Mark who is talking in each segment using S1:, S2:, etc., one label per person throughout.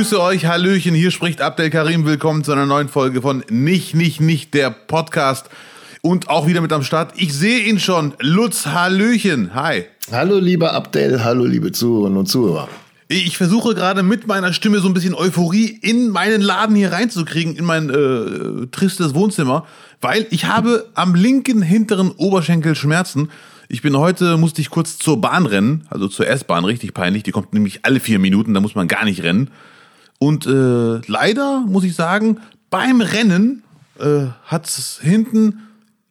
S1: grüße euch, Hallöchen, hier spricht Abdel Karim. Willkommen zu einer neuen Folge von Nicht, Nicht, Nicht, der Podcast. Und auch wieder mit am Start. Ich sehe ihn schon. Lutz, Hallöchen. Hi.
S2: Hallo, lieber Abdel. Hallo, liebe Zuhörerinnen und Zuhörer.
S1: Ich versuche gerade mit meiner Stimme so ein bisschen Euphorie in meinen Laden hier reinzukriegen, in mein äh, tristes Wohnzimmer, weil ich habe am linken hinteren Oberschenkel Schmerzen. Ich bin heute, musste ich kurz zur Bahn rennen, also zur S-Bahn, richtig peinlich. Die kommt nämlich alle vier Minuten, da muss man gar nicht rennen. Und äh, leider muss ich sagen, beim Rennen äh, hat es hinten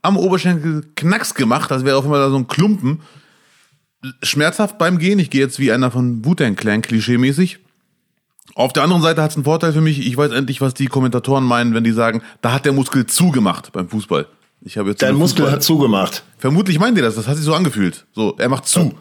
S1: am Oberschenkel Knacks gemacht, das wäre auf einmal da so ein Klumpen. Schmerzhaft beim Gehen, ich gehe jetzt wie einer von Wu-Tang Clan, klischeemäßig. Auf der anderen Seite hat es einen Vorteil für mich, ich weiß endlich, was die Kommentatoren meinen, wenn die sagen, da hat der Muskel zugemacht beim Fußball. Ich habe jetzt
S2: Dein Muskel hat zugemacht.
S1: Vermutlich meint ihr das, das hat sich so angefühlt. So, er macht zu.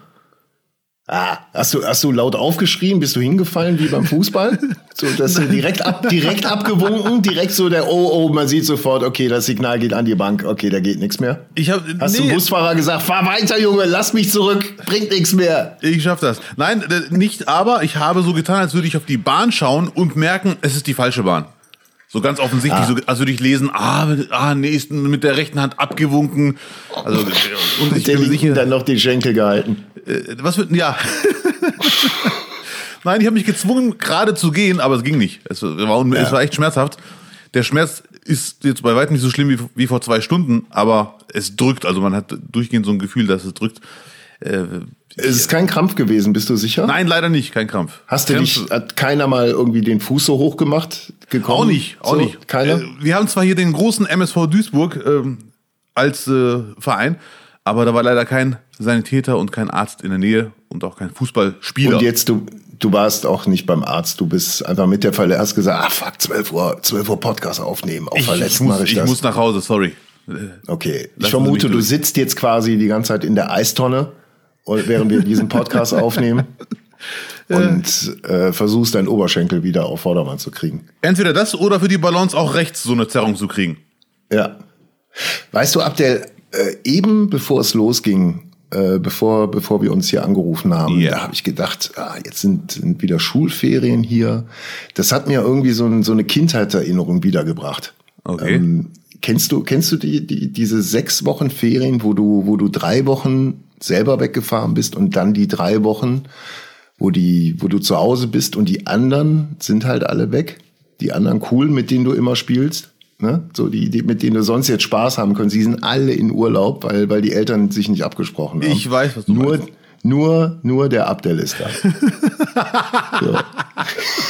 S2: Ah, hast du, hast du laut aufgeschrien? Bist du hingefallen wie beim Fußball? So, das sind direkt ab, direkt abgewunken, direkt so der Oh, oh, man sieht sofort, okay, das Signal geht an die Bank, okay, da geht nichts mehr.
S1: Ich hab,
S2: Hast
S1: nee,
S2: du Busfahrer gesagt, fahr weiter, Junge, lass mich zurück, bringt nichts mehr.
S1: Ich schaff das. Nein, äh, nicht aber, ich habe so getan, als würde ich auf die Bahn schauen und merken, es ist die falsche Bahn. So ganz offensichtlich,
S2: Ah.
S1: so, als würde ich lesen, ah, ah, nee, ist mit der rechten Hand abgewunken. Also, und ich bin sicher,
S2: dann noch die Schenkel gehalten.
S1: äh, was wird, ja. Nein, ich habe mich gezwungen, gerade zu gehen, aber es ging nicht. Es war, un- es war echt schmerzhaft. Der Schmerz ist jetzt bei weitem nicht so schlimm wie, wie vor zwei Stunden, aber es drückt. Also man hat durchgehend so ein Gefühl, dass es drückt. Äh,
S2: Es ist kein Krampf gewesen, bist du sicher?
S1: nein, leider nicht, kein Krampf.
S2: Hast du
S1: Krämpfe-
S2: nicht, hat keiner mal irgendwie den Fuß so hoch gemacht? Gekommen?
S1: Auch nicht, auch
S2: so?
S1: nicht.
S2: Keiner?
S1: Äh, wir haben zwar hier den großen MSV Duisburg ähm, als äh, Verein, aber da war leider kein Sanitäter und kein Arzt in der Nähe und auch kein Fußballspieler.
S2: Und jetzt, du, du warst auch nicht beim Arzt, du bist einfach mit der Verletzung, hast gesagt, ah fuck, 12 Uhr, 12 Uhr Podcast aufnehmen, auch
S1: ich,
S2: verletzt
S1: ich, muss,
S2: mache ich
S1: ich
S2: das.
S1: muss nach Hause, sorry.
S2: okay, ich
S1: Lassen
S2: vermute, du sitzt jetzt quasi die ganze Zeit in der Eistonne, während wir diesen Podcast aufnehmen und äh, versuchst deinen Oberschenkel wieder auf Vordermann zu kriegen.
S1: Entweder das oder für die Balance auch rechts so eine Zerrung zu kriegen.
S2: Ja. Weißt du, Abdel, äh, eben bevor es losging, äh, bevor, bevor wir uns hier angerufen haben,
S1: Ja.
S2: da habe ich gedacht, ah, jetzt sind, sind wieder Schulferien hier. Das hat mir irgendwie so, ein, so eine Kindheitserinnerung wiedergebracht.
S1: Okay.
S2: Ähm, kennst du, kennst du die, die, diese sechs Wochen Ferien, wo du, wo du drei Wochen selber weggefahren bist und dann die drei Wochen, wo die, wo du zu Hause bist und die anderen sind halt alle weg? Die anderen cool, mit denen du immer spielst? Ne? So die, die, mit denen du sonst jetzt Spaß haben können, sie sind alle in Urlaub, weil, weil die Eltern sich nicht abgesprochen haben.
S1: Ich weiß, was du
S2: nur,
S1: meinst.
S2: Nur, nur der Abdel ist da.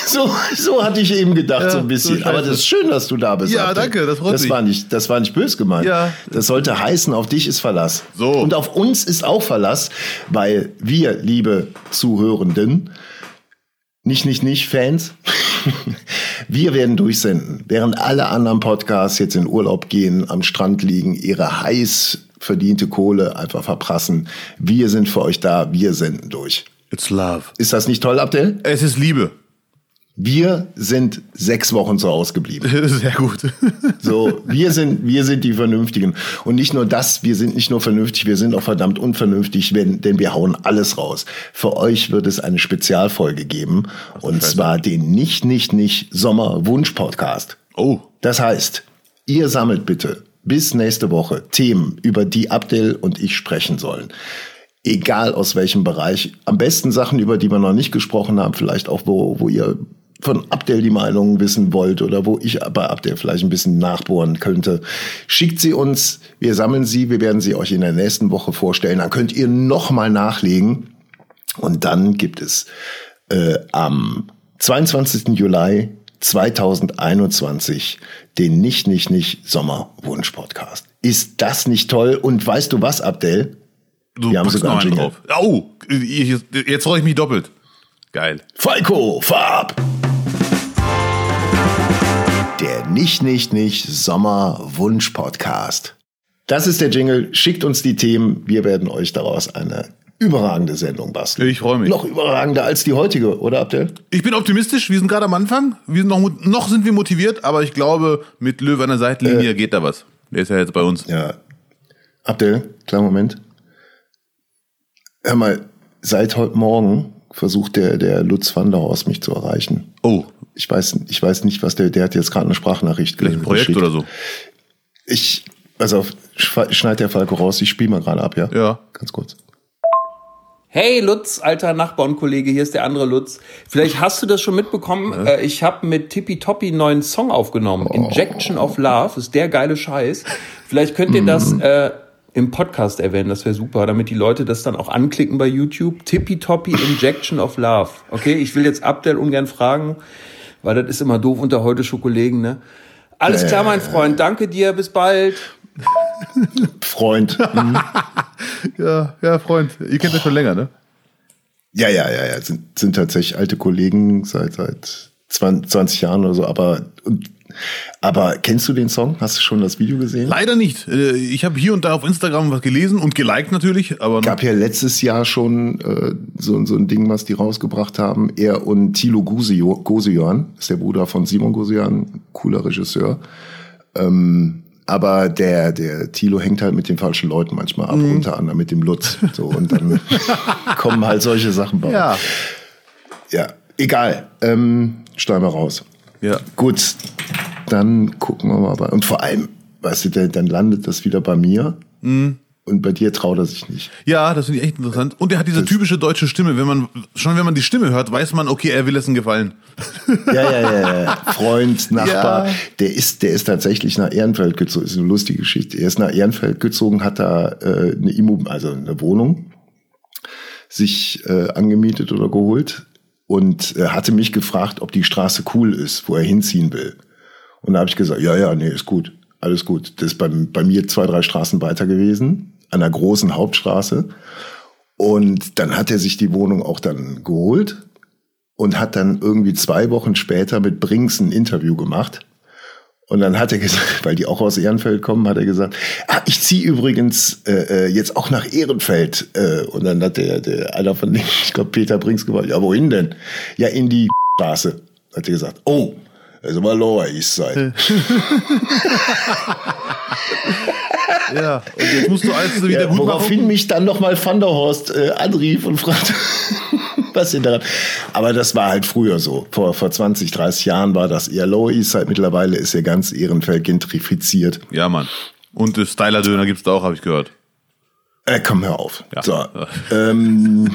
S2: so. so, hatte ich eben gedacht,
S1: Ja,
S2: so ein bisschen.
S1: so
S2: Aber das ist schön, dass du da bist.
S1: Ja,
S2: Abdel.
S1: danke, das freut
S2: das
S1: mich.
S2: War nicht, das war nicht böse gemeint.
S1: Ja.
S2: Das sollte heißen, auf dich ist Verlass.
S1: So.
S2: Und auf uns ist auch Verlass, weil wir, liebe Zuhörenden, nicht, nicht, nicht Fans. Wir werden durchsenden, während alle anderen Podcasts jetzt in Urlaub gehen, am Strand liegen, ihre heiß verdiente Kohle einfach verprassen. Wir sind für euch da, wir senden durch.
S1: It's love.
S2: Ist das nicht toll, Abdel?
S1: Es ist Liebe.
S2: Wir sind sechs Wochen zu Hause geblieben.
S1: Sehr gut.
S2: So, wir sind, wir sind die Vernünftigen. Und nicht nur das, wir sind nicht nur vernünftig, wir sind auch verdammt unvernünftig, denn wir hauen alles raus. Für euch wird es eine Spezialfolge geben. Und zwar den Nicht, Nicht, Nicht Sommer-Wunsch-Podcast.
S1: Oh,
S2: Das heißt, ihr sammelt bitte bis nächste Woche Themen, über die Abdel und ich sprechen sollen. Egal aus welchem Bereich. Am besten Sachen, über die wir noch nicht gesprochen haben, vielleicht auch, wo, wo ihr von Abdel die Meinung wissen wollt oder wo ich bei Abdel vielleicht ein bisschen nachbohren könnte. Schickt sie uns, wir sammeln sie, wir werden sie euch in der nächsten Woche vorstellen. Dann könnt ihr nochmal nachlegen. Und dann gibt es äh, am 22. Juli 2021 den Nicht, Nicht, Nicht Sommerwunsch-Podcast. Ist das nicht toll? Und weißt du was, Abdel?
S1: du
S2: Wir haben sogar
S1: noch einen
S2: einen
S1: drauf. Oh, ich- jetzt freue ich mich doppelt. Geil.
S2: Falco, Farb! Der Nicht, Nicht, Nicht Sommerwunsch-Podcast. Das ist der Jingle. Schickt uns die Themen. Wir werden euch daraus eine überragende Sendung basteln.
S1: Ich freue mich.
S2: Noch überragender als die heutige, oder Abdel?
S1: Ich bin optimistisch, wir sind gerade am Anfang. Wir sind noch, noch sind wir motiviert, aber ich glaube, mit Löwe an der Seitenlinie geht da was. Der ist ja jetzt bei uns.
S2: Ja. Abdel, kleinen Moment. Hör mal, seit heute Morgen versucht der, der Lutz van der Horst mich zu erreichen.
S1: Oh,
S2: Ich weiß, ich weiß nicht, was der, der hat jetzt gerade eine Sprachnachricht
S1: Vielleicht ein Projekt
S2: geschickt.
S1: oder so.
S2: Ich, also schneid der Falco raus, ich spiele mal gerade ab, ja?
S1: Ja.
S2: Ganz kurz.
S3: Hey Lutz, alter Nachbar und Kollege, hier ist der andere Lutz. Vielleicht hast du das schon mitbekommen. Äh, ich habe mit Tippy Toppy einen neuen Song aufgenommen. Injection of Love ist der geile Scheiß. Vielleicht könnt ihr das äh, im Podcast erwähnen, das wäre super, damit die Leute das dann auch anklicken bei YouTube. Tippy Toppy Injection of Love. Okay, ich will jetzt Abdel ungern fragen, weil das ist immer doof unter heute Schokoläden, ne? Alles klar, mein Freund. Danke dir. Bis bald.
S2: Freund. Mhm.
S1: Ja, ja, Freund. Ihr kennt das schon länger, ne?
S2: Ja, ja, ja, ja. Sind, sind tatsächlich alte Kollegen seit, seit 20 Jahren oder so, aber, aber kennst du den Song? Hast du schon das Video gesehen?
S1: Leider nicht. Äh, Ich habe hier und da auf Instagram was gelesen und geliked natürlich, aber
S2: gab ja letztes Jahr schon äh, so, so ein Ding, was die rausgebracht haben. Er und Thilo Gosio- Gosioan, ist der Bruder von Simon Gosioan, cooler Regisseur. Ähm, aber der, der Thilo hängt halt mit den falschen Leuten manchmal ab,
S1: Mhm.
S2: unter anderem mit dem Lutz. So, und dann kommen halt solche Sachen bei.
S1: ja.
S2: ja egal. Ähm, steigen wir raus.
S1: Ja.
S2: Gut, dann gucken wir mal. Bei, und vor allem, weißt du, dann landet das wieder bei mir.
S1: Mhm.
S2: Und bei dir traut er sich nicht.
S1: Ja, das finde ich echt interessant. Und er hat diese typische deutsche Stimme. Wenn man, schon wenn man die Stimme hört, weiß man, okay, er will es einen Gefallen.
S2: Ja, ja, ja, ja. Freund, Nachbar.
S1: Ja.
S2: Der ist, der ist tatsächlich nach Ehrenfeld gezogen. Ist eine lustige Geschichte. Er ist nach Ehrenfeld gezogen, hat da äh, eine Immo, also eine Wohnung sich äh, angemietet oder geholt und äh, hatte mich gefragt, ob die Straße cool ist, wo er hinziehen will. Und da habe ich gesagt, ja, ja, nee, ist gut, alles gut. Das ist bei, bei mir zwei, drei Straßen weiter gewesen, an der großen Hauptstraße. Und dann hat er sich die Wohnung auch dann geholt und hat dann irgendwie zwei Wochen später mit Brinks ein Interview gemacht. Und dann hat er gesagt, weil die auch aus Ehrenfeld kommen, hat er gesagt, ah, ich ziehe übrigens äh, äh, jetzt auch nach Ehrenfeld. Äh, und dann hat der, der einer von denen, ich glaube Peter Brinks gesagt, ja, wohin denn? Ja, in die Straße. Hat er gesagt, oh, ist aber Lower East Side.
S1: Ja. Und jetzt musst du alles wieder
S2: Ja,
S1: gut
S2: woraufhin
S1: machen.
S2: mich dann nochmal Van der Horst äh, anrief und fragte, was denn daran? Aber das war halt früher so. Vor, vor 20, 30 Jahren war das eher Lower East Side. Mittlerweile ist ja ganz Ehrenfeld gentrifiziert.
S1: Ja, Mann. Und Styler-Döner gibt's da auch, habe ich gehört.
S2: Äh, komm, hör auf.
S1: Ja.
S2: So, ähm,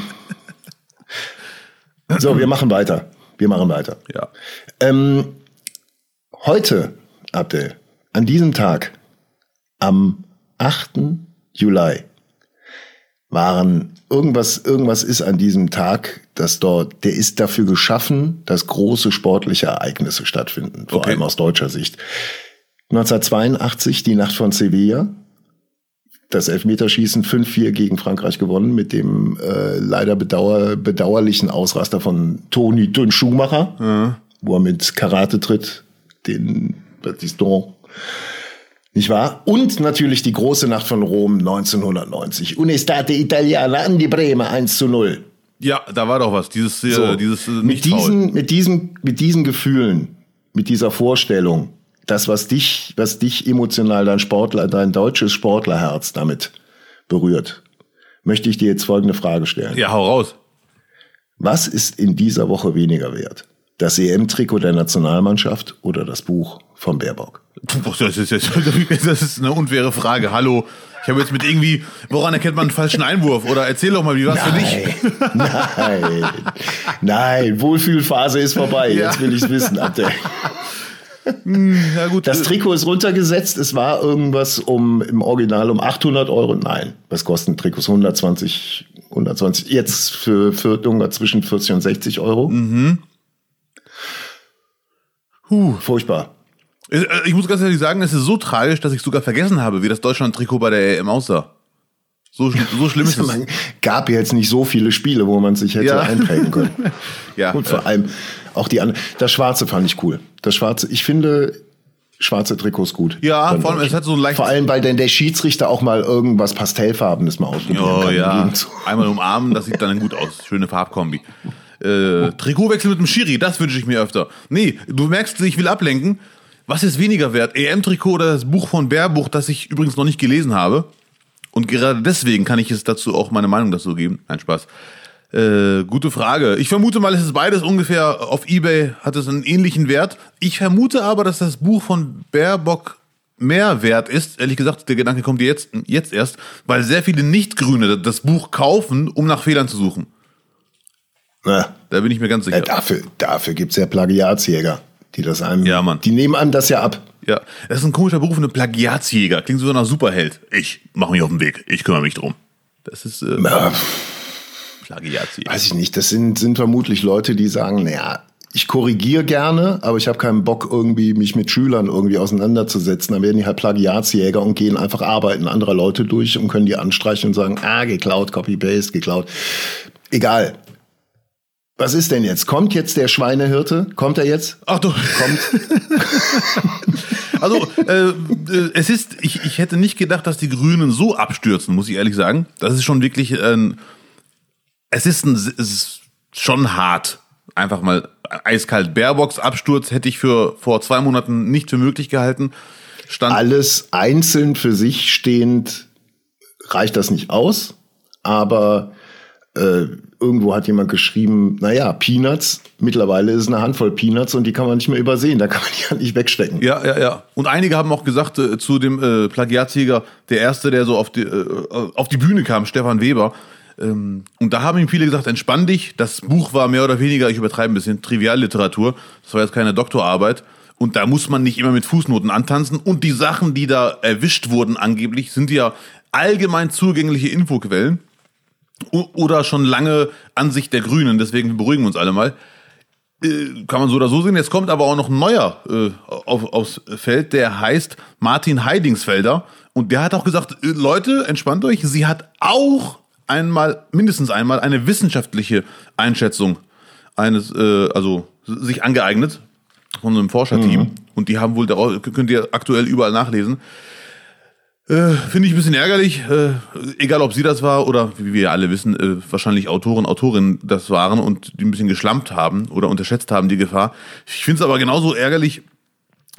S2: so, wir machen weiter. Wir machen weiter.
S1: Ja.
S2: Ähm, heute, Abdel, an diesem Tag, am 8. Juli, waren irgendwas, irgendwas ist an diesem Tag, dass dort, der ist dafür geschaffen, dass große sportliche Ereignisse stattfinden, vor
S1: Okay.
S2: allem aus deutscher Sicht. 1982, die Nacht von Sevilla, das Elfmeterschießen 5-4 gegen Frankreich gewonnen mit dem äh, leider bedauer, bedauerlichen Ausraster von Toni Dünn Schumacher, wo er mit Karate tritt, den Battiston. Nicht wahr? Und natürlich die große Nacht von Rom 1990. Unestate Italiana an die Bremer 1 zu 0.
S1: Ja, da war doch was. Dieses, äh,
S2: So,
S1: dieses äh,
S2: mit, diesen, mit, diesen, mit diesen Gefühlen, mit dieser Vorstellung, das, was dich, was dich emotional, dein Sportler, dein deutsches Sportlerherz damit berührt, möchte ich dir jetzt folgende Frage stellen.
S1: Ja, hau raus.
S2: Was ist in dieser Woche weniger wert? Das EM-Trikot der Nationalmannschaft oder das Buch von Baerbock?
S1: Das ist, jetzt, das ist eine unfaire Frage. Hallo. Ich habe jetzt mit irgendwie, woran erkennt man einen falschen Einwurf? Oder erzähl doch mal, wie war's für dich?
S2: nein, nein, Wohlfühlphase ist vorbei. Jetzt will ich's wissen, Abdel.
S1: Ja, gut.
S2: Das Trikot ist runtergesetzt. Es war irgendwas um im Original um 800 Euro. Nein, was kosten Trikots? 120, 120. Jetzt für, für irgendwas zwischen 40 und 60 Euro.
S1: Huh.
S2: Furchtbar.
S1: Äh, Ich muss ganz ehrlich sagen, es ist so tragisch, dass ich sogar vergessen habe, wie das Deutschland-Trikot bei der EM aussah. So, so schlimm ist es.
S2: Man gab jetzt nicht so viele Spiele, wo man sich hätte
S1: Ja.
S2: einprägen können.
S1: Ja,
S2: Und vor allem auch die anderen. Das Schwarze fand ich cool. Das Schwarze, ich finde schwarze Trikots gut.
S1: Ja, vor allem, es hat so ein leicht-
S2: Vor allem, weil denn der Schiedsrichter auch mal irgendwas Pastellfarbenes mal ausprobieren
S1: Oh ja, einmal umarmen, das sieht dann gut aus. Schöne Farbkombi. Äh, Trikotwechsel mit dem Schiri, das wünsche ich mir öfter. Nee, du merkst, ich will ablenken. Was ist weniger wert? EM-Trikot oder das Buch von Bärbuch, das ich übrigens noch nicht gelesen habe? Und gerade deswegen kann ich es dazu auch meine Meinung dazu geben. Nein, Spaß. Äh, gute Frage. Ich vermute mal, es ist beides ungefähr auf Ebay, hat es einen ähnlichen Wert. Ich vermute aber, dass das Buch von Baerbock mehr wert ist. Ehrlich gesagt, der Gedanke kommt jetzt, jetzt erst, weil sehr viele Nicht-Grüne das Buch kaufen, um nach Fehlern zu suchen.
S2: Na,
S1: Da bin ich mir ganz sicher.
S2: äh, dafür dafür gibt es ja Plagiatsjäger, die das einem.
S1: Ja, Mann.
S2: Die nehmen einem das ja ab.
S1: Ja, das ist ein komischer Beruf, eine Plagiatsjäger. Klingt so nach Superheld. Ich mach mich auf den Weg. Ich kümmere mich drum. Das ist äh,
S2: Ja,
S1: Plagiatsjäger.
S2: weiß ich nicht. Das sind, sind vermutlich Leute, die sagen, naja, ich korrigiere gerne, aber ich habe keinen Bock, irgendwie mich mit Schülern irgendwie auseinanderzusetzen. Dann werden die halt Plagiatsjäger und gehen einfach arbeiten anderer Leute durch und können die anstreichen und sagen, ah, geklaut, Copy-Paste, geklaut. Egal. Was ist denn jetzt? Kommt jetzt der Schweinehirte? Kommt er jetzt?
S1: Ach du.
S2: Kommt.
S1: Also, äh, äh, es ist, ich, ich hätte nicht gedacht, dass die Grünen so abstürzen, muss ich ehrlich sagen. Das ist schon wirklich ein, es ist, ein, es ist schon hart. Einfach mal eiskalt. Baerbocks Absturz hätte ich für vor zwei Monaten nicht für möglich gehalten. Stand,
S2: Alles einzeln für sich stehend reicht das nicht aus, aber äh, irgendwo hat jemand geschrieben, naja, Peanuts, mittlerweile ist eine Handvoll Peanuts und die kann man nicht mehr übersehen, da kann man die halt nicht wegstecken.
S1: Ja, ja, ja. Und einige haben auch gesagt äh, zu dem äh, Plagiatsjäger, der erste, der so auf die, äh, auf die Bühne kam, Stefan Weber. Ähm, und da haben ihm viele gesagt, entspann dich. Das Buch war mehr oder weniger, ich übertreibe ein bisschen, Trivialliteratur. Das war jetzt keine Doktorarbeit. Und da muss man nicht immer mit Fußnoten antanzen. Und die Sachen, die da erwischt wurden angeblich, sind ja allgemein zugängliche Infoquellen. Oder schon lange Ansicht der Grünen. Deswegen beruhigen wir uns alle mal äh, kann man so oder so sehen. Jetzt kommt aber auch noch ein neuer äh, auf, aufs Feld, der heißt Martin Heidingsfelder. Und der hat auch gesagt, äh, Leute, entspannt euch, sie hat auch einmal, mindestens einmal, eine wissenschaftliche Einschätzung eines, äh, also sich angeeignet von einem Forscherteam. Und die haben wohl, daraus, könnt ihr aktuell überall nachlesen. Äh, Finde ich ein bisschen ärgerlich, äh, egal ob sie das war oder wie wir alle wissen, äh, wahrscheinlich Autoren, Autorinnen das waren und die ein bisschen geschlampt haben oder unterschätzt haben die Gefahr. Ich finde es aber genauso ärgerlich,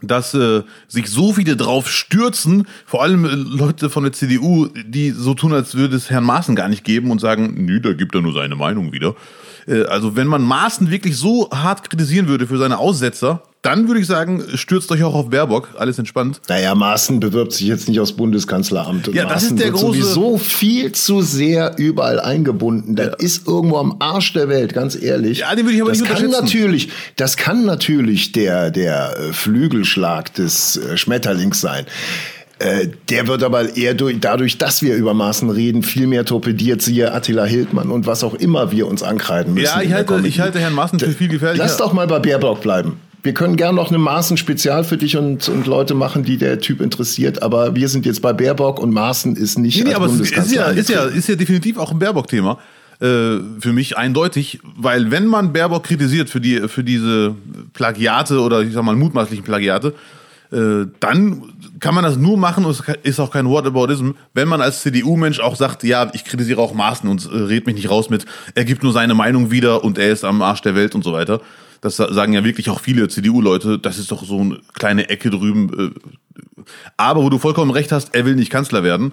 S1: dass äh, sich so viele drauf stürzen, vor allem äh, Leute von der CDU, die so tun, als würde es Herrn Maaßen gar nicht geben und sagen, nö, da gibt er nur seine Meinung wieder. Äh, also wenn man Maaßen wirklich so hart kritisieren würde für seine Aussetzer, dann würde ich sagen, stürzt euch auch auf Baerbock, alles entspannt.
S2: Naja, Maaßen bewirbt sich jetzt nicht aufs Bundeskanzleramt. Und
S1: Ja, das
S2: Maaßen
S1: ist der
S2: wird
S1: große-
S2: sowieso viel zu sehr überall eingebunden. Das ist irgendwo am Arsch der Welt, ganz ehrlich.
S1: Ja, den würde ich aber
S2: das
S1: nicht
S2: kann natürlich, Das kann natürlich der, der äh, Flügelschlag des äh, Schmetterlings sein. Äh, Der wird aber eher durch, dadurch, dass wir über Maßen reden, viel mehr torpediert, siehe Attila Hildmann und was auch immer wir uns ankreiden müssen.
S1: Ja, ich halte, ich halte Herrn Maaßen für viel gefährlicher.
S2: Lass doch mal bei Baerbock bleiben. Wir können gern noch eine Maßen-Spezial für dich und, und Leute machen, die der Typ interessiert, aber wir sind jetzt bei Baerbock und Maßen ist nicht
S1: Nee, nee, aber es ist ja, ist, ja, ist ja definitiv auch ein Baerbock-Thema. Äh, für mich eindeutig, weil wenn man Baerbock kritisiert für, die, für diese Plagiate oder ich sag mal mutmaßlichen Plagiate, äh, dann kann man das nur machen und es ist auch kein Whataboutism, wenn man als CDU-Mensch auch sagt, ja, ich kritisiere auch Maaßen und äh, red mich nicht raus mit, er gibt nur seine Meinung wieder und er ist am Arsch der Welt und so weiter. Das sa- sagen ja wirklich auch viele CDU-Leute, das ist doch so eine kleine Ecke drüben. Äh, aber wo du vollkommen recht hast, er will nicht Kanzler werden.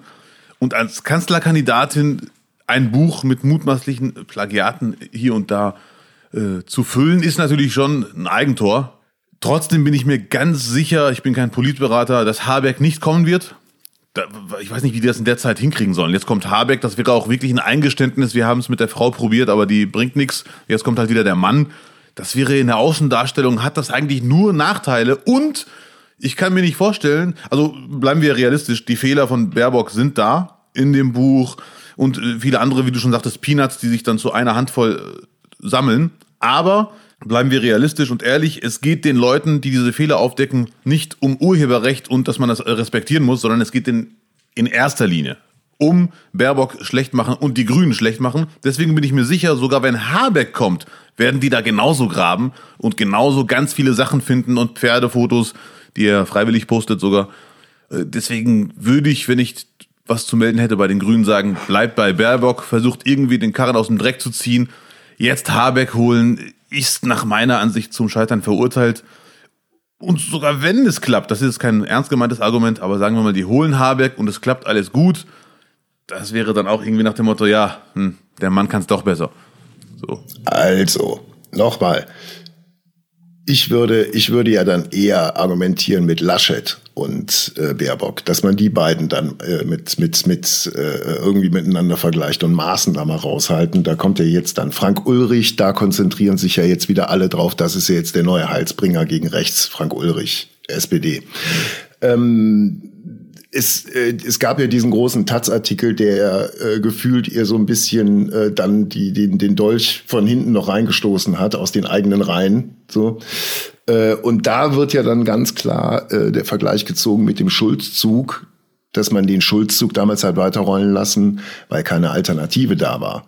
S1: Und als Kanzlerkandidatin ein Buch mit mutmaßlichen Plagiaten hier und da äh, zu füllen, ist natürlich schon ein Eigentor. Trotzdem bin ich mir ganz sicher, ich bin kein Politberater, dass Habeck nicht kommen wird. Da, ich weiß nicht, wie die das in der Zeit hinkriegen sollen. Jetzt kommt Habeck, das wäre auch wirklich ein Eingeständnis. Wir haben es mit der Frau probiert, aber die bringt nichts. Jetzt kommt halt wieder der Mann. Das wäre in der Außendarstellung, hat das eigentlich nur Nachteile. Und ich kann mir nicht vorstellen, also bleiben wir realistisch, die Fehler von Baerbock sind da in dem Buch und äh, viele andere, wie du schon sagtest, Peanuts, die sich dann zu einer Handvoll äh, sammeln. Aber bleiben wir realistisch und ehrlich, es geht den Leuten, die diese Fehler aufdecken, nicht um Urheberrecht und dass man das äh, respektieren muss, sondern es geht in, in erster Linie um Baerbock schlecht machen und die Grünen schlecht machen. Deswegen bin ich mir sicher, sogar wenn Habeck kommt, werden die da genauso graben und genauso ganz viele Sachen finden und Pferdefotos, die er freiwillig postet sogar. Äh, Deswegen würde ich, wenn ich was zu melden hätte bei den Grünen, sagen, bleibt bei Baerbock, versucht irgendwie den Karren aus dem Dreck zu ziehen. Jetzt Habeck holen, ist nach meiner Ansicht zum Scheitern verurteilt. Und sogar wenn es klappt, das ist kein ernst gemeintes Argument, aber sagen wir mal, die holen Habeck und es klappt alles gut, das wäre dann auch irgendwie nach dem Motto, ja, hm, der Mann kann es doch besser. So.
S2: Also, nochmal. Ich würde, ich würde ja dann eher argumentieren mit Laschet und äh, Baerbock, dass man die beiden dann äh, mit, mit, mit äh, irgendwie miteinander vergleicht und Maßen da mal raushalten. Da kommt ja jetzt dann Frank Ulrich, da konzentrieren sich ja jetzt wieder alle drauf, das ist ja jetzt der neue Heilsbringer gegen rechts, Frank Ulrich, SPD. Ähm, es, äh, es gab ja diesen großen Taz-Artikel, der äh, gefühlt ihr so ein bisschen äh, dann die, den, den Dolch von hinten noch reingestoßen hat aus den eigenen Reihen. So. Äh, und da wird ja dann ganz klar äh, der Vergleich gezogen mit dem Schulzzug, dass man den Schulzzug damals hat weiterrollen lassen, weil keine Alternative da war.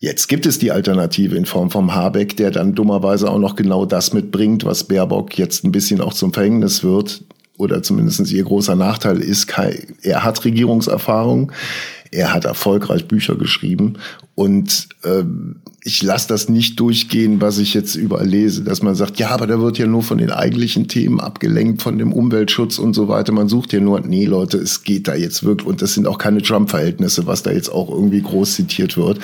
S2: Jetzt gibt es die Alternative in Form vom Habeck, der dann dummerweise auch noch genau das mitbringt, was Baerbock jetzt ein bisschen auch zum Verhängnis wird, oder zumindest ihr großer Nachteil ist, er hat Regierungserfahrung, er hat erfolgreich Bücher geschrieben und ähm, ich lasse das nicht durchgehen, was ich jetzt überall lese, dass man sagt, ja, aber da wird ja nur von den eigentlichen Themen abgelenkt, von dem Umweltschutz und so weiter. Man sucht ja nur, nee, Leute, es geht da jetzt wirklich, und das sind auch keine Trump-Verhältnisse, was da jetzt auch irgendwie groß zitiert wird.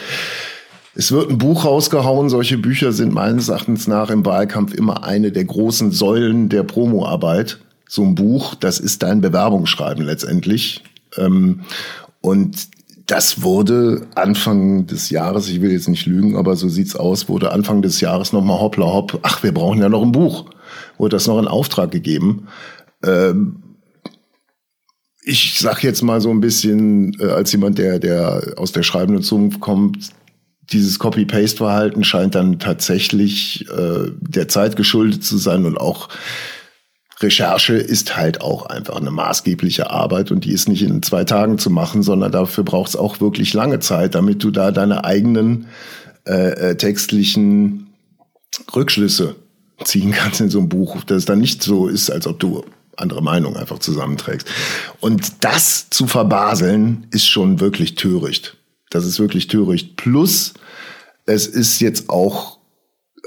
S2: Es wird ein Buch rausgehauen. Solche Bücher sind meines Erachtens nach im Wahlkampf immer eine der großen Säulen der Promoarbeit so ein Buch, das ist dein Bewerbungsschreiben letztendlich. Ähm, und das wurde Anfang des Jahres, ich will jetzt nicht lügen, aber so sieht's aus, wurde Anfang des Jahres nochmal hoppla hopp, ach, wir brauchen ja noch ein Buch. Wurde das noch in Auftrag gegeben. Ähm, ich sag jetzt mal so ein bisschen, äh, als jemand, der, der aus der schreibenden Zunft kommt, dieses Copy-Paste-Verhalten scheint dann tatsächlich äh, der Zeit geschuldet zu sein und auch Recherche ist halt auch einfach eine maßgebliche Arbeit und die ist nicht in zwei Tagen zu machen, sondern dafür braucht es auch wirklich lange Zeit, damit du da deine eigenen äh, äh, textlichen Rückschlüsse ziehen kannst in so einem Buch, dass es dann nicht so ist, als ob du andere Meinungen einfach zusammenträgst. Und das zu verbaseln ist schon wirklich töricht. Das ist wirklich töricht. Plus, es ist jetzt auch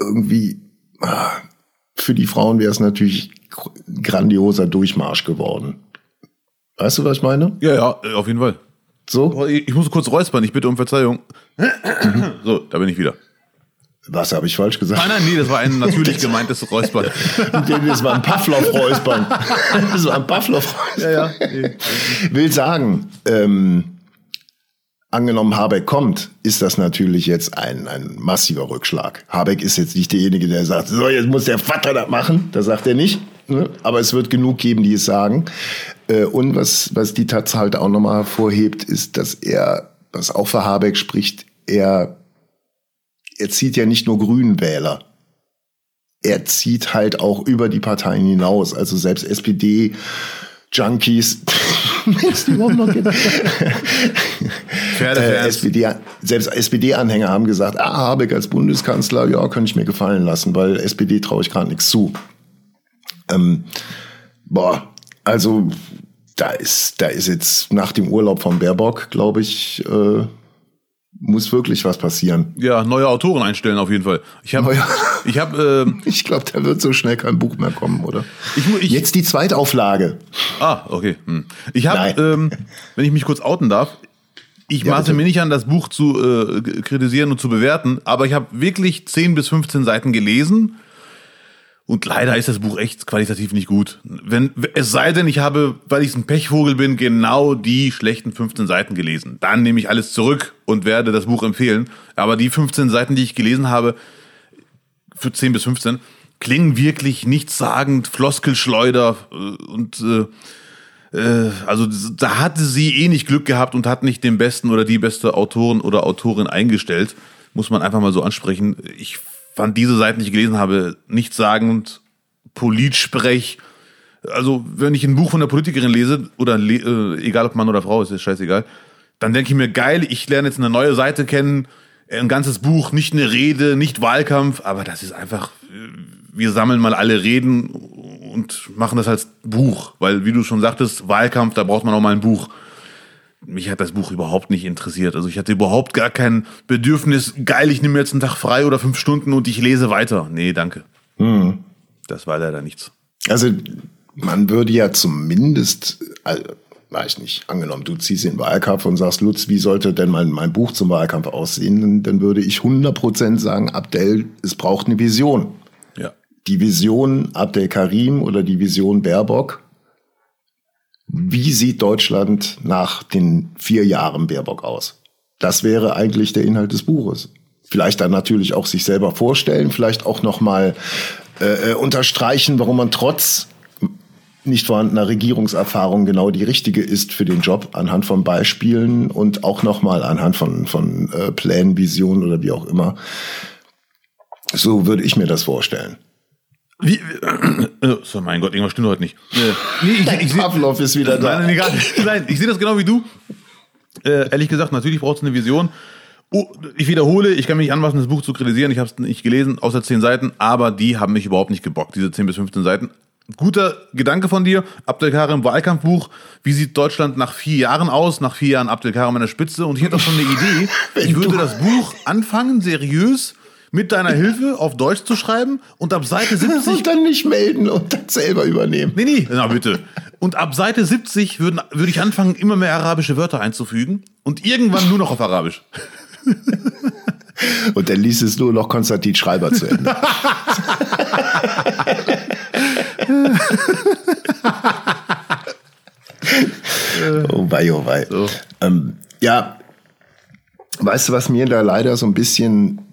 S2: irgendwie, ah, für die Frauen wäre es natürlich grandioser Durchmarsch geworden. Weißt du, was ich meine?
S1: Ja, ja, auf jeden Fall.
S2: So?
S1: Ich muss kurz räuspern, ich bitte um Verzeihung. so, da bin ich wieder.
S2: Was habe ich falsch gesagt?
S1: Nein, nein, nee, das war ein natürlich gemeintes Räuspern.
S2: das war ein Pavlov-Räuspern. Das war ein Pavlov-Räuspern. Ja, ja. Nee. Will sagen, ähm, Angenommen, Habeck kommt, ist das natürlich jetzt ein, ein massiver Rückschlag. Habeck ist jetzt nicht derjenige, der sagt, so, jetzt muss der Vater das machen. Das sagt er nicht. Ne? Aber es wird genug geben, die es sagen. Äh, und was, was die Taz halt auch nochmal hervorhebt, ist, dass er, was auch für Habeck spricht, er, er zieht ja nicht nur Grünwähler. Er zieht halt auch über die Parteien hinaus. Also selbst SPD, Junkies, äh, SPD, selbst SPD-Anhänger haben gesagt, ah, Habeck als Bundeskanzler, ja, könnte ich mir gefallen lassen, weil SPD traue ich gerade nichts zu. Ähm, boah, also da ist, da ist jetzt nach dem Urlaub von Baerbock, glaube ich, äh, muss wirklich was passieren.
S1: Ja, neue Autoren einstellen auf jeden Fall. Ich habe, ich habe,
S2: äh, ich glaube, da wird so schnell kein Buch mehr kommen, oder? Ich, ich, Jetzt die Zweitauflage.
S1: Ah, okay. Hm. Ich habe, ähm, wenn ich mich kurz outen darf, ich ja, maße mir nicht an, das Buch zu äh, kritisieren und zu bewerten, aber ich habe wirklich 10 bis 15 Seiten gelesen und leider ist das Buch echt qualitativ nicht gut. Wenn, es sei denn, ich habe, weil ich ein Pechvogel bin, genau die schlechten 15 Seiten gelesen. Dann nehme ich alles zurück und werde das Buch empfehlen. Aber die 15 Seiten, die ich gelesen habe, für 10 bis 15, klingen wirklich nichtssagend, Floskelschleuder äh, und äh, äh, also da hatte sie eh nicht Glück gehabt und hat nicht den besten oder die beste Autorin oder Autorin eingestellt. Muss man einfach mal so ansprechen. Ich fand diese Seiten, die ich gelesen habe, nichtssagend, Politsprech. Also, wenn ich ein Buch von der Politikerin lese, oder äh, egal ob Mann oder Frau, ist jetzt scheißegal, dann denke ich mir, geil, ich lerne jetzt eine neue Seite kennen, ein ganzes Buch, nicht eine Rede, nicht Wahlkampf, aber das ist einfach, wir sammeln mal alle Reden und machen das als Buch, weil, wie du schon sagtest, Wahlkampf, da braucht man auch mal ein Buch mich hat das Buch überhaupt nicht interessiert. Also ich hatte überhaupt gar kein Bedürfnis, geil, ich nehme jetzt einen Tag frei oder fünf Stunden und ich lese weiter. Nee, danke. Mhm. Das war leider nichts.
S2: Also man würde ja zumindest, weiß ich nicht, angenommen, du ziehst in den Wahlkampf und sagst, Lutz, wie sollte denn mein, mein Buch zum Wahlkampf aussehen? Dann, dann würde ich 100% sagen, Abdel, es braucht eine Vision.
S1: Ja.
S2: Die Vision Abdel Karim oder die Vision Baerbock. Wie sieht Deutschland nach den vier Jahren Baerbock aus? Das wäre eigentlich der Inhalt des Buches. Vielleicht dann natürlich auch sich selber vorstellen, vielleicht auch noch mal äh, äh unterstreichen, warum man trotz nicht vorhandener Regierungserfahrung genau die richtige ist für den Job anhand von Beispielen und auch nochmal anhand von, von äh, Plänen, Visionen oder wie auch immer. So würde ich mir das vorstellen.
S1: Wie, äh, so, mein Gott, irgendwas stimmt heute nicht.
S2: Äh, nee, ich, ich, Pavlov ist wieder da.
S1: Nein, nein, nein ich sehe das genau wie du. Äh, ehrlich gesagt, natürlich braucht es eine Vision. Oh, ich wiederhole, ich kann mich nicht anmaßen, das Buch zu kritisieren. Ich habe es nicht gelesen, außer zehn Seiten, aber die haben mich überhaupt nicht gebockt, diese 10 bis 15 Seiten guter Gedanke von dir. Abdelkarim Wahlkampfbuch. Wie sieht Deutschland nach vier Jahren aus? Nach vier Jahren Abdelkarim an der Spitze. Und ich hätte auch schon eine Idee. Ich würde das Buch anfangen, seriös mit deiner Hilfe auf Deutsch zu schreiben und ab Seite 70.
S2: Und dann nicht melden und dann selber übernehmen.
S1: Nee, nee, na bitte. Und ab Seite 70 würde, würde ich anfangen, immer mehr arabische Wörter einzufügen und irgendwann nur noch auf Arabisch.
S2: Und dann liest es nur noch Konstantin Schreiber zu Ende. oh wei, oh wei. So. Ähm, ja, weißt du, was mir da leider so ein bisschen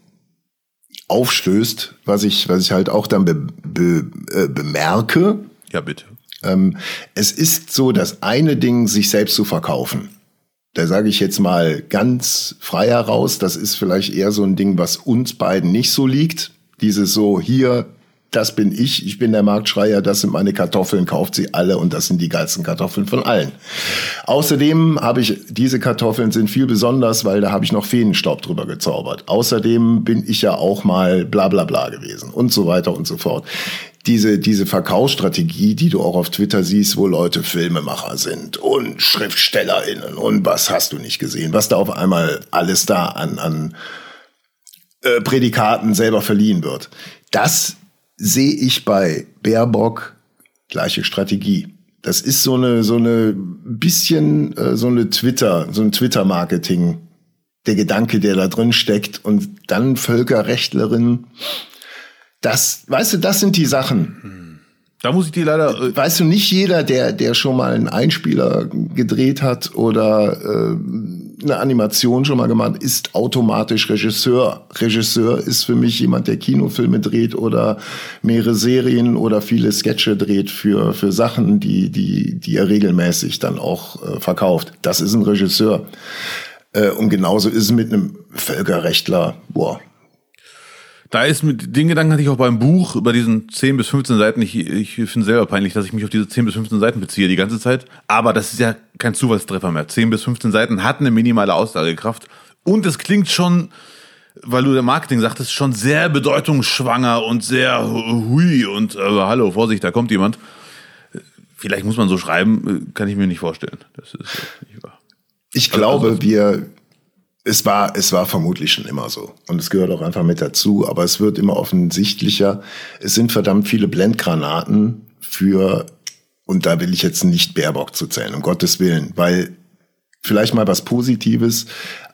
S2: aufstößt, was ich, was ich halt auch dann be, be, äh, bemerke.
S1: Ja, bitte.
S2: Ähm, es ist so, das eine Ding, sich selbst zu verkaufen. Da sage ich jetzt mal ganz frei heraus, das ist vielleicht eher so ein Ding, was uns beiden nicht so liegt. Dieses so, hier, das bin ich, ich bin der Marktschreier, das sind meine Kartoffeln, kauft sie alle und das sind die geilsten Kartoffeln von allen. Außerdem habe ich, diese Kartoffeln sind viel besonders, weil da habe ich noch Feenstaub drüber gezaubert. Außerdem bin ich ja auch mal bla bla bla gewesen und so weiter und so fort. Diese, diese Verkaufsstrategie, die du auch auf Twitter siehst, wo Leute Filmemacher sind und SchriftstellerInnen und was hast du nicht gesehen, was da auf einmal alles da an, an äh, Prädikaten selber verliehen wird. Das sehe ich bei Baerbock gleiche Strategie. Das ist so eine so eine bisschen äh, so eine Twitter, so ein Twitter Marketing. Der Gedanke, der da drin steckt und dann Völkerrechtlerin. Das, weißt du, das sind die Sachen.
S1: Da muss ich dir leider.
S2: Äh weißt du, nicht jeder, der, der schon mal einen Einspieler gedreht hat oder äh, eine Animation schon mal gemacht, ist automatisch Regisseur. Regisseur ist für mich jemand, der Kinofilme dreht oder mehrere Serien oder viele Sketche dreht für, für Sachen, die, die, die er regelmäßig dann auch äh, verkauft. Das ist ein Regisseur. Äh, und genauso ist es mit einem Völkerrechtler. Boah,
S1: da ist mit den Gedanken hatte ich auch beim Buch über diesen 10 bis 15 Seiten. Ich, ich finde selber peinlich, dass ich mich auf diese 10 bis 15 Seiten beziehe die ganze Zeit. Aber das ist ja kein Zufallstreffer mehr. 10 bis 15 Seiten hat eine minimale Aussagekraft. Und es klingt schon, weil du der Marketing sagtest, schon sehr bedeutungsschwanger und sehr hui und äh, hallo, Vorsicht, da kommt jemand. Vielleicht muss man so schreiben, kann ich mir nicht vorstellen. Das ist nicht
S2: wahr. Ich glaube, also, wir, es war, es war vermutlich schon immer so. Und es gehört auch einfach mit dazu. Aber es wird immer offensichtlicher. Es sind verdammt viele Blendgranaten für, und da will ich jetzt nicht Baerbock zu zählen, um Gottes Willen, weil vielleicht mal was Positives.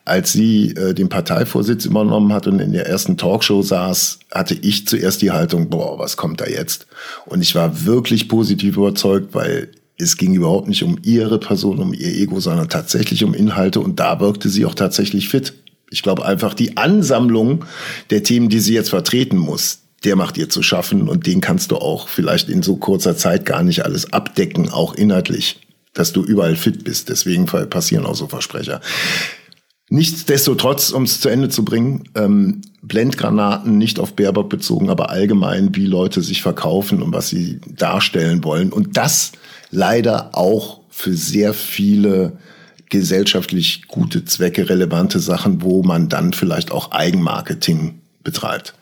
S2: Als sie äh, den Parteivorsitz übernommen hat und in der ersten Talkshow saß, hatte ich zuerst die Haltung, boah, was kommt da jetzt? Und ich war wirklich positiv überzeugt, weil es ging überhaupt nicht um ihre Person, um ihr Ego, sondern tatsächlich um Inhalte und da wirkte sie auch tatsächlich fit. Ich glaube einfach die Ansammlung der Themen, die sie jetzt vertreten muss, der macht ihr zu schaffen und den kannst du auch vielleicht in so kurzer Zeit gar nicht alles abdecken, auch inhaltlich, dass du überall fit bist. Deswegen passieren auch so Versprecher. Nichtsdestotrotz, um es zu Ende zu bringen, ähm, Blendgranaten nicht auf Baerbock bezogen, aber allgemein, wie Leute sich verkaufen und was sie darstellen wollen. Und das leider auch für sehr viele gesellschaftlich gute Zwecke relevante Sachen, wo man dann vielleicht auch Eigenmarketing betreibt.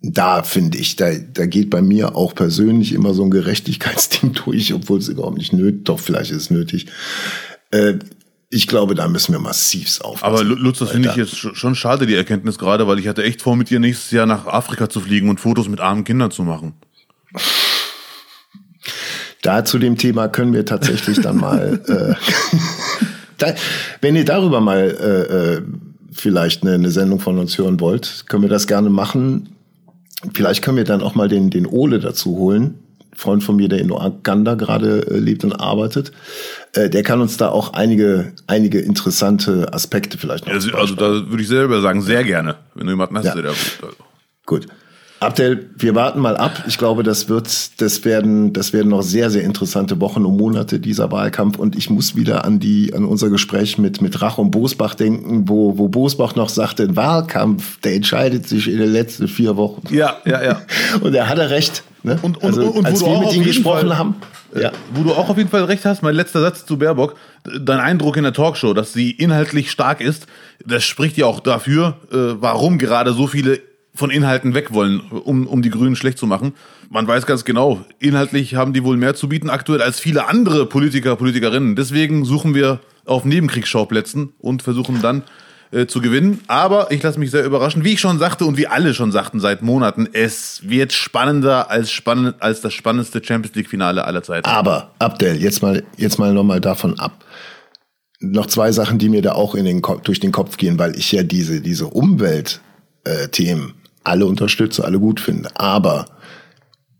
S2: Da finde ich, da, da geht bei mir auch persönlich immer so ein Gerechtigkeitsding durch, obwohl es überhaupt nicht nötig, doch vielleicht ist es nötig. Äh, ich glaube, da müssen wir massiv aufpassen.
S1: Aber Lutz, das finde ich jetzt schon schade, die Erkenntnis gerade, weil ich hatte echt vor, mit dir nächstes Jahr nach Afrika zu fliegen und Fotos mit armen Kindern zu machen.
S2: Da zu dem Thema können wir tatsächlich dann mal, äh, da, wenn ihr darüber mal äh, äh, vielleicht eine, eine Sendung von uns hören wollt, können wir das gerne machen. Vielleicht können wir dann auch mal den, den Ole dazu holen. Freund von mir, der in Uganda gerade äh, lebt und arbeitet. Äh, der kann uns da auch einige, einige interessante Aspekte vielleicht noch.
S1: Also, also da würde ich selber sagen, sehr gerne, wenn du jemanden hast,
S2: Ja.
S1: der da.
S2: Gut. Abdel, wir warten mal ab. Ich glaube, das wird, das werden, das werden noch sehr, sehr interessante Wochen und Monate dieser Wahlkampf. Und ich muss wieder an die, an unser Gespräch mit, mit Rach und Bosbach denken, wo, wo Bosbach noch sagte, ein Wahlkampf, der entscheidet sich in den letzten vier Wochen.
S1: Ja, ja, ja.
S2: Und er hatte recht. Ne?
S1: Und- und-
S2: also,
S1: und wo
S2: als wir
S1: auch
S2: mit ihm gesprochen
S1: Fall-
S2: haben. Ja.
S1: Wo du auch auf jeden Fall recht hast, mein letzter Satz zu Baerbock, dein Eindruck in der Talkshow, dass sie inhaltlich stark ist, das spricht ja auch dafür, äh, warum gerade so viele von Inhalten weg wollen, um, um die Grünen schlecht zu machen. Man weiß ganz genau, inhaltlich haben die wohl mehr zu bieten aktuell als viele andere Politiker, Politikerinnen. Deswegen suchen wir auf Nebenkriegsschauplätzen und versuchen dann äh, zu gewinnen. Aber ich lasse mich sehr überraschen. Wie ich schon sagte und wie alle schon sagten seit Monaten, es wird spannender als, spannend, als das spannendste Champions League-Finale aller Zeiten.
S2: Aber Abdel, jetzt mal, jetzt mal nochmal davon ab. Noch zwei Sachen, die mir da auch in den durch den Kopf gehen, weil ich ja diese, diese Umweltthemen alle unterstütze, alle gut finde. Aber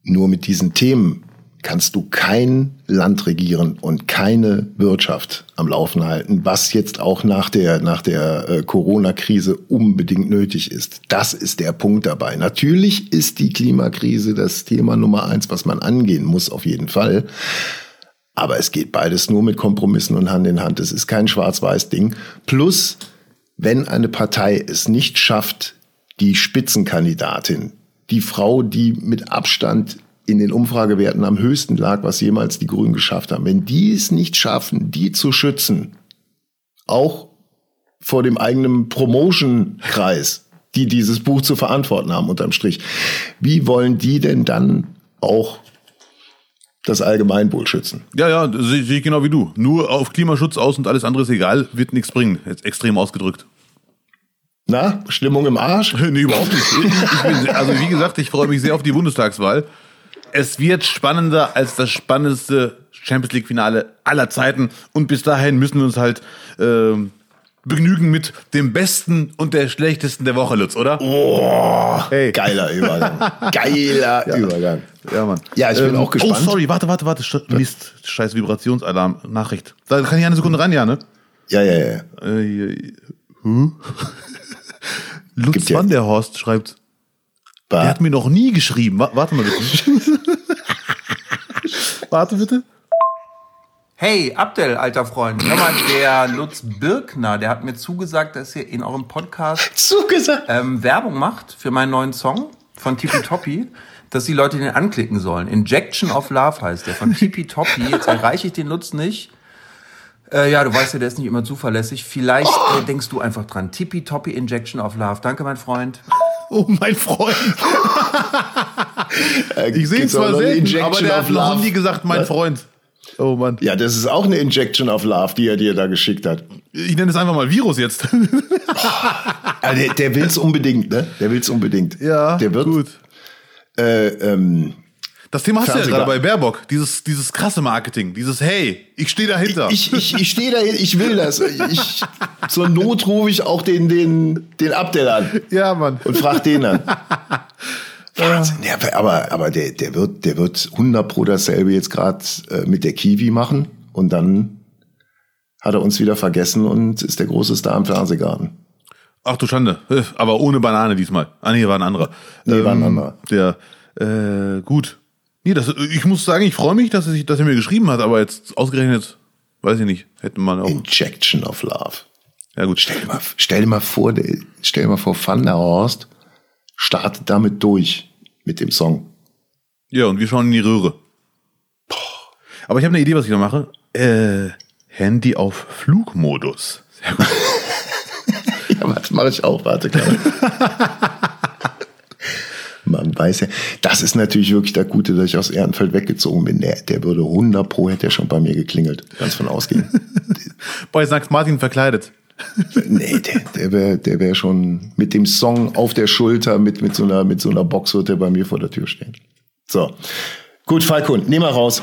S2: nur mit diesen Themen kannst du kein Land regieren und keine Wirtschaft am Laufen halten, was jetzt auch nach der, nach der äh, Corona-Krise unbedingt nötig ist. Das ist der Punkt dabei. Natürlich ist die Klimakrise das Thema Nummer eins, was man angehen muss, auf jeden Fall. Aber es geht beides nur mit Kompromissen und Hand in Hand. Es ist kein Schwarz-Weiß-Ding. Plus, wenn eine Partei es nicht schafft, die Spitzenkandidatin, die Frau, die mit Abstand in den Umfragewerten am höchsten lag, was jemals die Grünen geschafft haben, wenn die es nicht schaffen, die zu schützen, auch vor dem eigenen Promotion-Kreis, die dieses Buch zu verantworten haben, unterm Strich, wie wollen die denn dann auch das Allgemeinwohl schützen?
S1: Ja, ja, sehe ich genau wie du. Nur auf Klimaschutz aus und alles andere ist egal, wird nichts bringen. Jetzt extrem ausgedrückt.
S2: Na, Stimmung im Arsch?
S1: nee, überhaupt nicht. Ich, ich bin, also wie gesagt, ich freue mich sehr auf die Bundestagswahl. Es wird spannender als das spannendste Champions League-Finale aller Zeiten. Und bis dahin müssen wir uns halt ähm, begnügen mit dem Besten und der Schlechtesten der Woche, Lutz, oder?
S2: Oh,
S1: Hey.
S2: geiler Übergang. Geiler Übergang.
S1: Ja, Mann.
S2: Ja, ich bin auch gespannt.
S1: Oh, sorry, warte, warte, warte. Mist, scheiß Vibrationsalarm, Nachricht. Da kann ich eine Sekunde ran, ja, ne?
S2: Ja, ja, ja.
S1: Äh, huh? Lutz
S2: Gibt ja-
S1: van der Horst schreibt,
S2: Bah.
S1: er hat mir noch nie geschrieben. Wa warte mal bitte. warte bitte.
S3: Hey, Abdel, alter Freund. Hör mal, der Lutz Birkner, der hat mir zugesagt, dass ihr in eurem Podcast
S2: Zugesagt.
S3: ähm, Werbung macht für meinen neuen Song von Tipi Toppi, dass die Leute den anklicken sollen. Injection of Love heißt der von Tipi Toppi. Jetzt erreiche ich den Lutz nicht. Äh, ja, du weißt ja, der ist nicht immer zuverlässig. Vielleicht äh, denkst du einfach dran. Tipi Toppi Injection of Love. Danke, mein Freund.
S1: Oh, mein Freund. Ich sehe ihn zwar selten,
S2: Injection
S1: aber der hat noch nie gesagt, mein
S2: Was?
S1: Freund. Oh Mann.
S2: Ja, das ist auch eine Injection of Love, die er dir da geschickt hat.
S1: Ich nenne es einfach mal Virus jetzt.
S2: Aber der, der will's unbedingt, ne? Der will's unbedingt.
S1: ja,
S2: Der wird,
S1: gut.
S2: Äh, ähm,
S1: Das Thema hast du ja gerade bei Baerbock. Dieses, dieses krasse Marketing. Dieses Hey, ich stehe dahinter.
S2: ich, ich, ich stehe da, ich will das. Ich, zur Not rufe ich auch den, den, den Abdel an
S1: ja, Mann.
S2: und frag den an. Wahnsinn. Ja, aber, aber der, der wird, der wird 100 pro dasselbe jetzt gerade äh, mit der Kiwi machen und dann hat er uns wieder vergessen und ist der große Star im Fernsehgarten.
S1: Ach du Schande. Äh, Aber ohne Banane diesmal. Ah, nee, war ein anderer.
S2: Nee, war ein anderer.
S1: Der, äh, gut. Nee, das, ich muss sagen, ich freue mich, dass er, sich, dass er mir geschrieben hat, aber jetzt ausgerechnet, weiß ich nicht, hätte man auch.
S2: Injection of Love.
S1: Ja, gut.
S2: Stell dir mal, stell dir mal vor, stell dir mal vor, Van der Horst startet damit durch mit dem Song.
S1: Ja, und wir schauen in die Röhre. Aber ich habe eine Idee, was ich da mache. Äh, Handy auf Flugmodus. Sehr gut.
S2: Ja, warte, mache ich auch, warte, klar. Man weiß ja, das ist natürlich wirklich das Gute, dass ich aus Ehrenfeld weggezogen bin. Der, der würde 100 pro, hätte er schon bei mir geklingelt. Ganz von ausgehen.
S1: Bei St. Martin verkleidet.
S2: nee, der, der wäre der wär schon mit dem Song auf der Schulter, mit, mit, so einer, mit so einer Box wird er bei mir vor der Tür stehen. So. Gut, Falkund, nehm mal raus.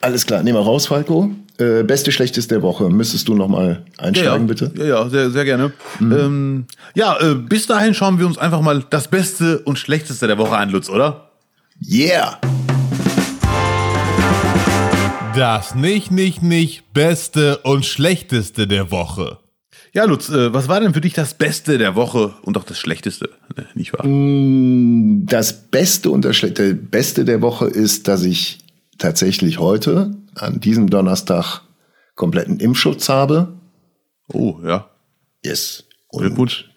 S2: Alles klar, nehmen wir raus, Falco. Äh, beste, schlechteste der Woche. Müsstest du noch mal einsteigen,
S1: ja,
S2: bitte?
S1: Ja, ja, sehr, sehr gerne. Ähm, ja, äh, bis dahin schauen wir uns einfach mal das Beste und Schlechteste der Woche an, Lutz, oder?
S2: Yeah!
S4: Das nicht, nicht, nicht Beste und Schlechteste der Woche.
S1: Ja, Lutz, äh, was war denn für dich das Beste der Woche und auch das Schlechteste, äh, nicht wahr?
S2: Das Beste und das Schlechte, Beste der Woche ist, dass ich tatsächlich heute, an diesem Donnerstag, kompletten Impfschutz habe.
S1: Oh, ja.
S2: Yes. Und
S1: Glückwunsch.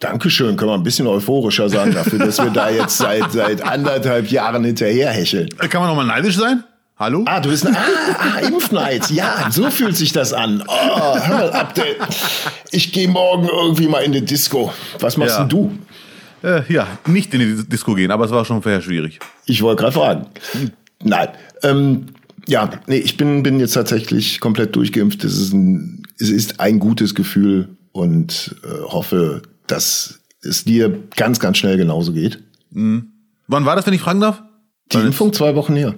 S2: Dankeschön, können wir ein bisschen euphorischer sein dafür, dass wir da jetzt seit, seit anderthalb Jahren hinterherhecheln.
S1: Äh, Kann man noch mal neidisch sein? Hallo?
S2: Ah, du bist ein ah, ah, Impfneid. Ja, so fühlt sich das an. Oh, hör mal, Abdel. Ich gehe morgen irgendwie mal in die Disco. Was machst
S1: Ja.
S2: denn du?
S1: Äh, ja, nicht in die Disco gehen, aber es war schon vorher schwierig.
S2: Ich wollte gerade fragen. Nein. Ähm, ja, nee, ich bin, bin jetzt tatsächlich komplett durchgeimpft. Es ist ein, es ist ein gutes Gefühl und äh, hoffe, dass es dir ganz, ganz schnell genauso geht.
S1: Wann war das, wenn ich fragen darf?
S2: Die Impfung zwei Wochen her.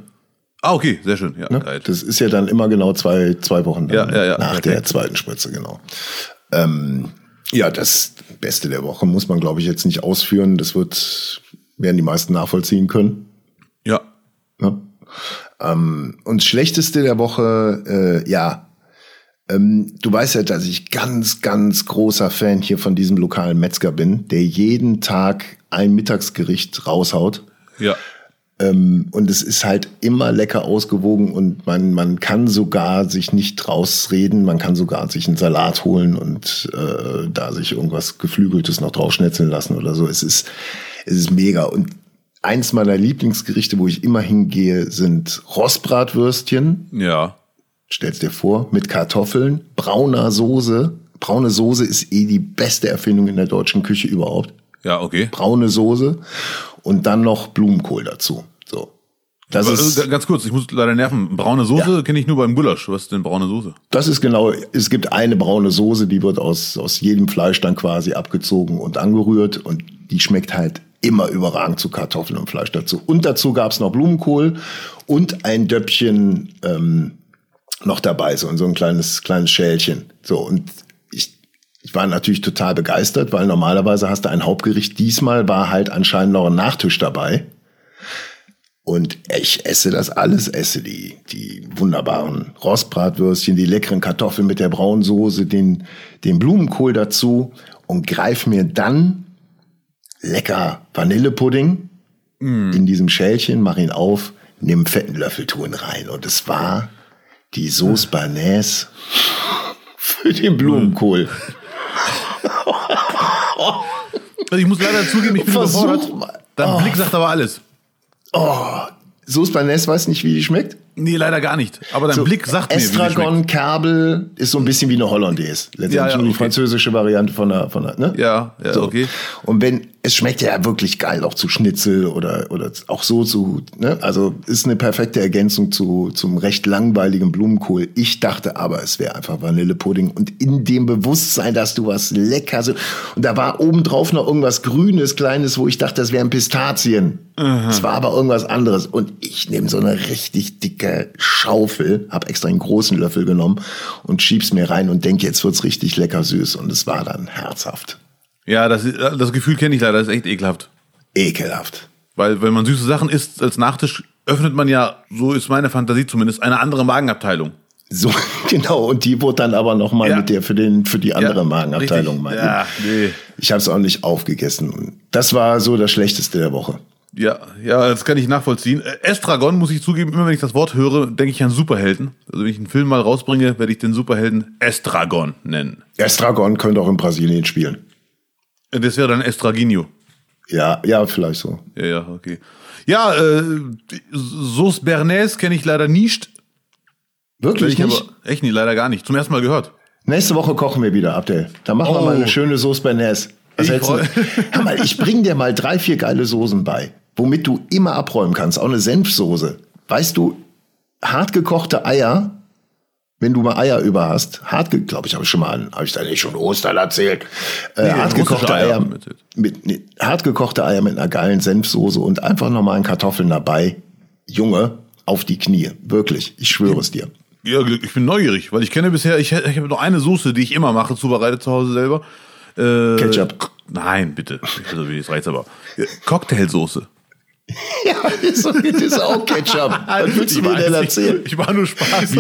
S1: Ah, okay, sehr schön. Ja,
S2: Ne? Das ist ja dann immer genau zwei, zwei Wochen
S1: Ja, ja, ja,
S2: nach
S1: perfekt.
S2: der zweiten Spritze, genau. Ähm, ja, das Beste der Woche muss man, glaube ich, jetzt nicht ausführen. Das wird, werden die meisten nachvollziehen können.
S1: Ja.
S2: Ne? Ähm, und das Schlechteste der Woche, äh, ja, ähm, du weißt ja, dass ich ganz, ganz großer Fan hier von diesem lokalen Metzger bin, der jeden Tag ein Mittagsgericht raushaut.
S1: Ja.
S2: Ähm, und es ist halt immer lecker ausgewogen und man, man kann sogar sich nicht rausreden, man kann sogar sich einen Salat holen und äh, da sich irgendwas Geflügeltes noch draufschnetzeln lassen oder so. Es ist, es ist mega. Und eins meiner Lieblingsgerichte, wo ich immer hingehe, sind Rostbratwürstchen.
S1: Ja.
S2: Stell's dir vor, mit Kartoffeln, brauner Soße. Braune Soße ist eh die beste Erfindung in der deutschen Küche überhaupt
S1: Ja, okay.
S2: braune Soße und dann noch Blumenkohl dazu. So. Das
S1: Aber,
S2: ist,
S1: äh, ganz kurz, ich muss leider nerven. Braune Soße kenne ich nur beim Gulasch. Was ist denn braune Soße?
S2: das ist genau, es gibt eine braune Soße, die wird aus, aus jedem Fleisch dann quasi abgezogen und angerührt und die schmeckt halt immer überragend zu Kartoffeln und Fleisch dazu. Und dazu gab's noch Blumenkohl und ein Döppchen ähm, noch dabei, so, so ein kleines, kleines Schälchen. So, und ich, ich war natürlich total begeistert, weil normalerweise hast du ein Hauptgericht. Diesmal war halt anscheinend noch ein Nachtisch dabei. Und ich esse das alles, esse die, die wunderbaren Rostbratwürstchen, die leckeren Kartoffeln mit der braunen Soße, den, den Blumenkohl dazu und greif mir dann lecker Vanillepudding in diesem Schälchen, mach ihn auf, nimm einen fetten Löffel, tu ihn rein. Und es war die Sauce Bernays für den Blumenkohl.
S1: Also ich muss leider zugeben, ich bin
S2: Versuch
S1: überfordert.
S2: mal.
S1: Dein
S2: Oh.
S1: Blick sagt aber alles.
S2: Sauce Bernays weiß nicht, wie die schmeckt?
S1: Nee, leider gar nicht. Aber dein
S2: So,
S1: Blick sagt mir, wie.
S2: Estragon Kerbel ist so ein bisschen wie eine Hollandaise. Letztendlich
S1: Ja, ja,
S2: nur die
S1: okay.
S2: französische Variante von der, von der, ne?
S1: Ja, ja,
S2: So.
S1: okay.
S2: Und wenn, es schmeckt ja wirklich geil, auch zu Schnitzel oder, oder auch so zu, ne? Also, ist eine perfekte Ergänzung zu, zum recht langweiligen Blumenkohl. Ich dachte aber, es wäre einfach Vanillepudding und in dem Bewusstsein, dass du was lecker, so, und da war obendrauf noch irgendwas Grünes, Kleines, wo ich dachte, das wären Pistazien. Es war aber irgendwas anderes. Und ich nehme so eine richtig dicke Schaufel, hab extra einen großen Löffel genommen und schieb's mir rein und denk, jetzt wird's richtig lecker süß. Und es war dann herzhaft.
S1: Ja, das, ist- das Gefühl kenne ich leider. Das ist echt ekelhaft.
S2: Ekelhaft.
S1: Weil, wenn man süße Sachen isst als Nachtisch, öffnet man ja, so ist meine Fantasie zumindest, eine andere Magenabteilung.
S2: So, genau. Und die wurde dann aber noch mal
S1: Ja.
S2: mit der für den für die andere
S1: Ja,
S2: Magenabteilung mal.
S1: Ja, nee.
S2: Ich habe es auch nicht aufgegessen. Das war so das Schlechteste der Woche.
S1: Ja, ja, das kann ich nachvollziehen. Äh, Estragon, muss ich zugeben, immer wenn ich das Wort höre, denke ich an Superhelden. Also wenn ich einen Film mal rausbringe, werde ich den Superhelden Estragon nennen.
S2: Estragon könnte auch in Brasilien spielen.
S1: Das wäre dann Estraginho.
S2: Ja, ja, vielleicht so.
S1: Ja, ja, okay. Ja, äh, Sauce Bernays kenne ich leider nicht.
S2: Wirklich
S1: ich
S2: nicht?
S1: aber echt nie, leider gar nicht. Zum ersten Mal gehört.
S2: Nächste Woche kochen wir wieder, Abdel. Da machen wir
S1: Oh.
S2: mal eine schöne Sauce Bernays. Was
S1: Ich
S2: Hör mal, ich bring dir mal drei, vier geile Soßen bei, womit du immer abräumen kannst. Auch eine Senfsoße. Weißt du, hartgekochte Eier, wenn du mal Eier über hast, hart, glaube ich, habe ich schon mal habe ich da nicht schon Ostern erzählt. Äh,
S1: Nee,
S2: hartgekochte
S1: russische Eier
S2: Eier,
S1: erzählt.
S2: mit, nee, hartgekochte Eier mit einer geilen Senfsoße und einfach normalen Kartoffeln dabei. Junge, auf die Knie. Wirklich. Ich schwöre es dir.
S1: Ja, ich bin neugierig, weil ich kenne bisher, ich, ich habe nur eine Soße, die ich immer mache, zubereitet zu Hause selber. Äh,
S2: Ketchup.
S1: Nein, bitte. Also, das reizt aber. Cocktailsoße.
S2: Ja, das ist auch Ketchup. Was willst du mir denn erzählen?
S1: Ich war nur Spaß.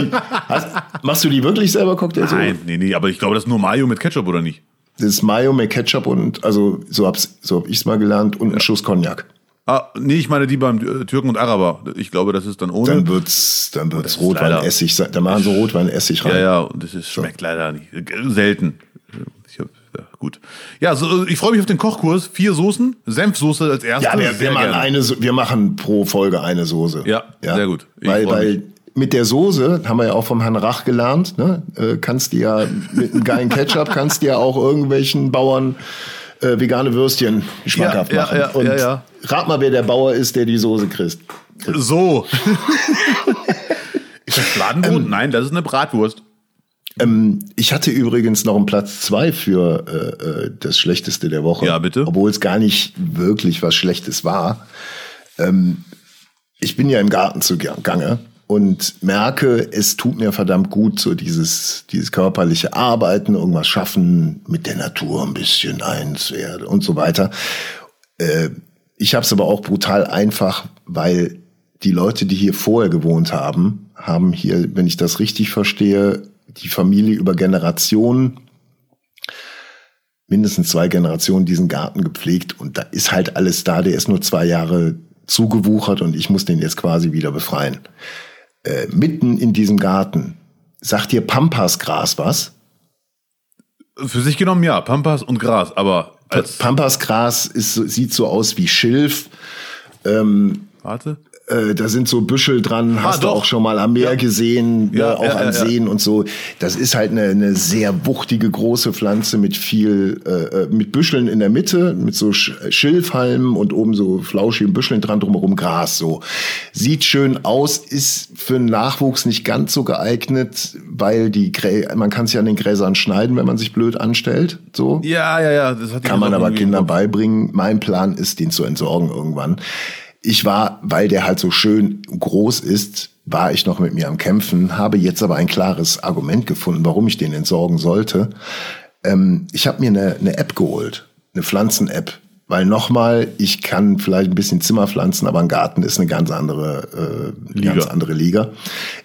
S2: Hast, machst du die wirklich selber Cocktails?
S1: Nein, nee, nee, aber ich glaube, das ist nur Mayo mit Ketchup, oder nicht?
S2: Das ist Mayo mit Ketchup und, also, so hab's, so hab ich's mal gelernt und ein Schuss Cognac.
S1: Ah, nee, ich meine die beim Türken und Araber. Ich glaube, das ist dann ohne.
S2: Dann wird's, dann wird's Rotweinessig sein. Da machen sie Rotweinessig rein.
S1: ja, ja, und das ist, schmeckt leider nicht. Selten. Ja, gut. Ja, so, ich freue mich auf den Kochkurs. Vier Soßen. Senfsoße als erste.
S2: Ja, wir, wir, machen
S1: gerne.
S2: eine, wir machen pro Folge eine Soße.
S1: Ja, sehr gut. Ich
S2: weil, weil mit der Soße, haben wir ja auch vom Herrn Rach gelernt, ne, äh, kannst du ja mit einem geilen Ketchup, kannst du ja auch irgendwelchen Bauern äh, vegane Würstchen schmackhaft
S1: Ja, ja,
S2: machen.
S1: ja,
S2: Und
S1: ja, ja.
S2: rat mal, wer der Bauer ist, der die Soße kriegt.
S1: So. ist das Fladenbrot?
S2: Ähm,
S1: Nein, das ist eine Bratwurst.
S2: Ich hatte übrigens noch einen Platz zwei für äh, äh, das Schlechteste der Woche.
S1: Ja, bitte.
S2: Obwohl es gar nicht wirklich was Schlechtes war. Ähm, ich bin ja im Garten zugange und merke, es tut mir verdammt gut, so dieses, dieses körperliche Arbeiten, irgendwas schaffen, mit der Natur ein bisschen eins werden und so weiter. Äh, ich habe es aber auch brutal einfach, weil die Leute, die hier vorher gewohnt haben, haben hier, wenn ich das richtig verstehe, die Familie über Generationen, mindestens zwei Generationen diesen Garten gepflegt und da ist halt alles da. Der ist nur zwei Jahre zugewuchert und ich muss den jetzt quasi wieder befreien. Äh, mitten in diesem Garten, sagt dir Pampasgras was?
S1: Für sich genommen ja, Pampas und Gras, aber als.
S2: Pampasgras ist, sieht so aus wie Schilf.
S1: Warte.
S2: Äh, da sind so Büschel dran, hast du
S1: doch.
S2: auch schon mal am Meer
S1: Ja.
S2: gesehen,
S1: Ja,
S2: ne, auch
S1: ja,
S2: an
S1: ja, ja.
S2: Seen und so. Das ist halt eine, eine sehr wuchtige große Pflanze mit viel, äh, äh, mit Büscheln in der Mitte, mit so Sch- Schilfhalmen und oben so flauschigen Büscheln dran, drumherum Gras. So sieht schön aus, ist für den Nachwuchs nicht ganz so geeignet, weil die Grä man kann sich an den Gräsern schneiden, wenn man sich blöd anstellt. So
S1: Ja, ja, ja. Das hat
S2: kann man aber Kindern beibringen. Mein Plan ist, den zu entsorgen irgendwann. Ich war, weil der halt so schön groß ist, war ich noch mit mir am Kämpfen, habe jetzt aber ein klares Argument gefunden, warum ich den entsorgen sollte. Ähm, ich habe mir eine, eine App geholt, eine Pflanzen-App. Weil nochmal, ich kann vielleicht ein bisschen Zimmer pflanzen, aber ein Garten ist eine ganz andere, äh,
S1: Liga.
S2: ganz andere Liga.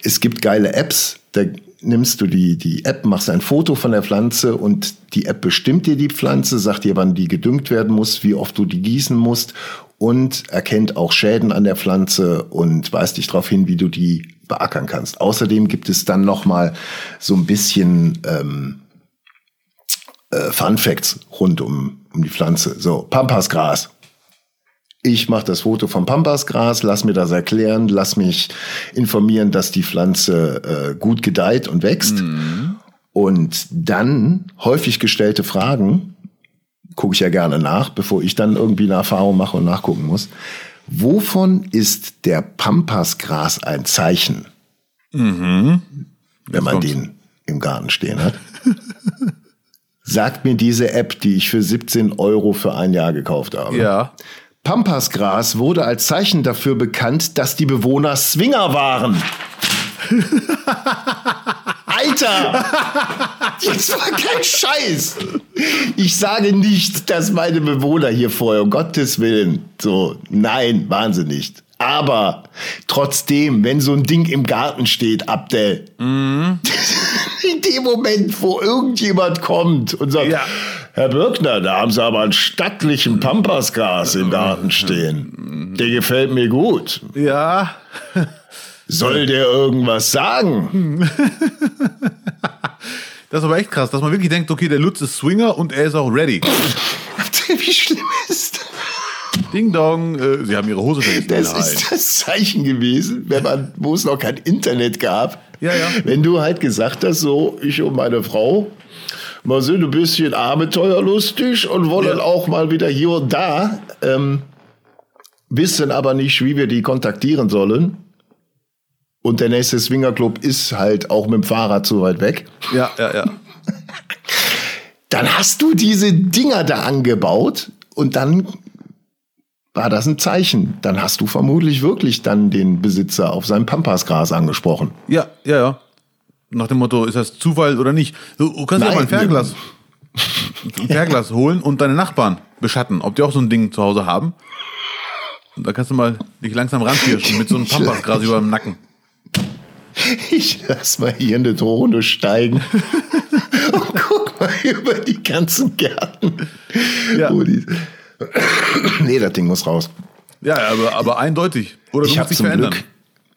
S2: Es gibt geile Apps, da nimmst du die, die App, machst ein Foto von der Pflanze und die App bestimmt dir die Pflanze, sagt dir, wann die gedüngt werden muss, wie oft du die gießen musst und erkennt auch Schäden an der Pflanze und weist dich darauf hin, wie du die beackern kannst. Außerdem gibt es dann nochmal so ein bisschen ähm, äh, Fun Facts rund um, um die Pflanze. So, Pampasgras. Ich mache das Foto vom Pampasgras, lass mir das erklären, lass mich informieren, dass die Pflanze äh, gut gedeiht und wächst. Und dann häufig gestellte Fragen, gucke ich ja gerne nach, bevor ich dann irgendwie eine Erfahrung mache und nachgucken muss. Wovon ist der Pampasgras ein Zeichen? Wenn man den im Garten stehen hat. Sagt mir diese App, die ich für 17 Euro für ein Jahr gekauft habe.
S1: Ja.
S2: Pampasgras wurde als Zeichen dafür bekannt, dass die Bewohner Swinger waren. Alter! Das war kein Scheiß! Ich sage nicht, dass meine Bewohner hier vorher, um Gottes Willen, so, nein, nicht. Aber trotzdem, wenn so ein Ding im Garten steht, Abdel, in dem Moment, wo irgendjemand kommt und sagt,
S1: Ja.
S2: Herr Birkner, da haben Sie aber einen stattlichen Pampasgras im Garten stehen. Der gefällt mir gut.
S1: Ja.
S2: Soll der irgendwas sagen?
S1: Das ist aber echt krass, dass man wirklich denkt, okay, der Lutz ist Swinger und er ist auch ready.
S2: Wie schlimm ist das?
S1: Ding dong, äh, sie haben ihre Hose vergessen.
S2: Das ist das Zeichen gewesen, wenn man, wo es noch kein Internet gab.
S1: Ja, ja.
S2: Wenn du halt gesagt hast, so, ich und meine Frau, mal sind ein bisschen abenteuerlustig und wollen
S1: Ja.
S2: auch mal wieder hier und da, ähm, wissen aber nicht, wie wir die kontaktieren sollen. Und der nächste Swingerclub ist halt auch mit dem Fahrrad zu weit weg.
S1: Ja, ja, ja.
S2: Dann hast du diese Dinger da angebaut und dann war das ein Zeichen. Dann hast du vermutlich wirklich dann den Besitzer auf seinem Pampasgras angesprochen.
S1: Ja, ja, ja. Nach dem Motto, ist das Zufall oder nicht? Du, du kannst ja
S2: Nein.
S1: mal ein Fernglas, ein Fernglas holen und deine Nachbarn beschatten, ob die auch so ein Ding zu Hause haben. Und da kannst du mal dich langsam ranpirschen mit so einem Pampasgras über dem Nacken.
S2: Ich lass mal hier eine Drohne steigen. und guck mal über die ganzen Gärten.
S1: Ja.
S2: Wo die nee, das Ding muss raus.
S1: Ja, aber, aber eindeutig. Oder du
S2: Ich
S1: musst
S2: habe
S1: dich
S2: zum
S1: verändern.
S2: Glück,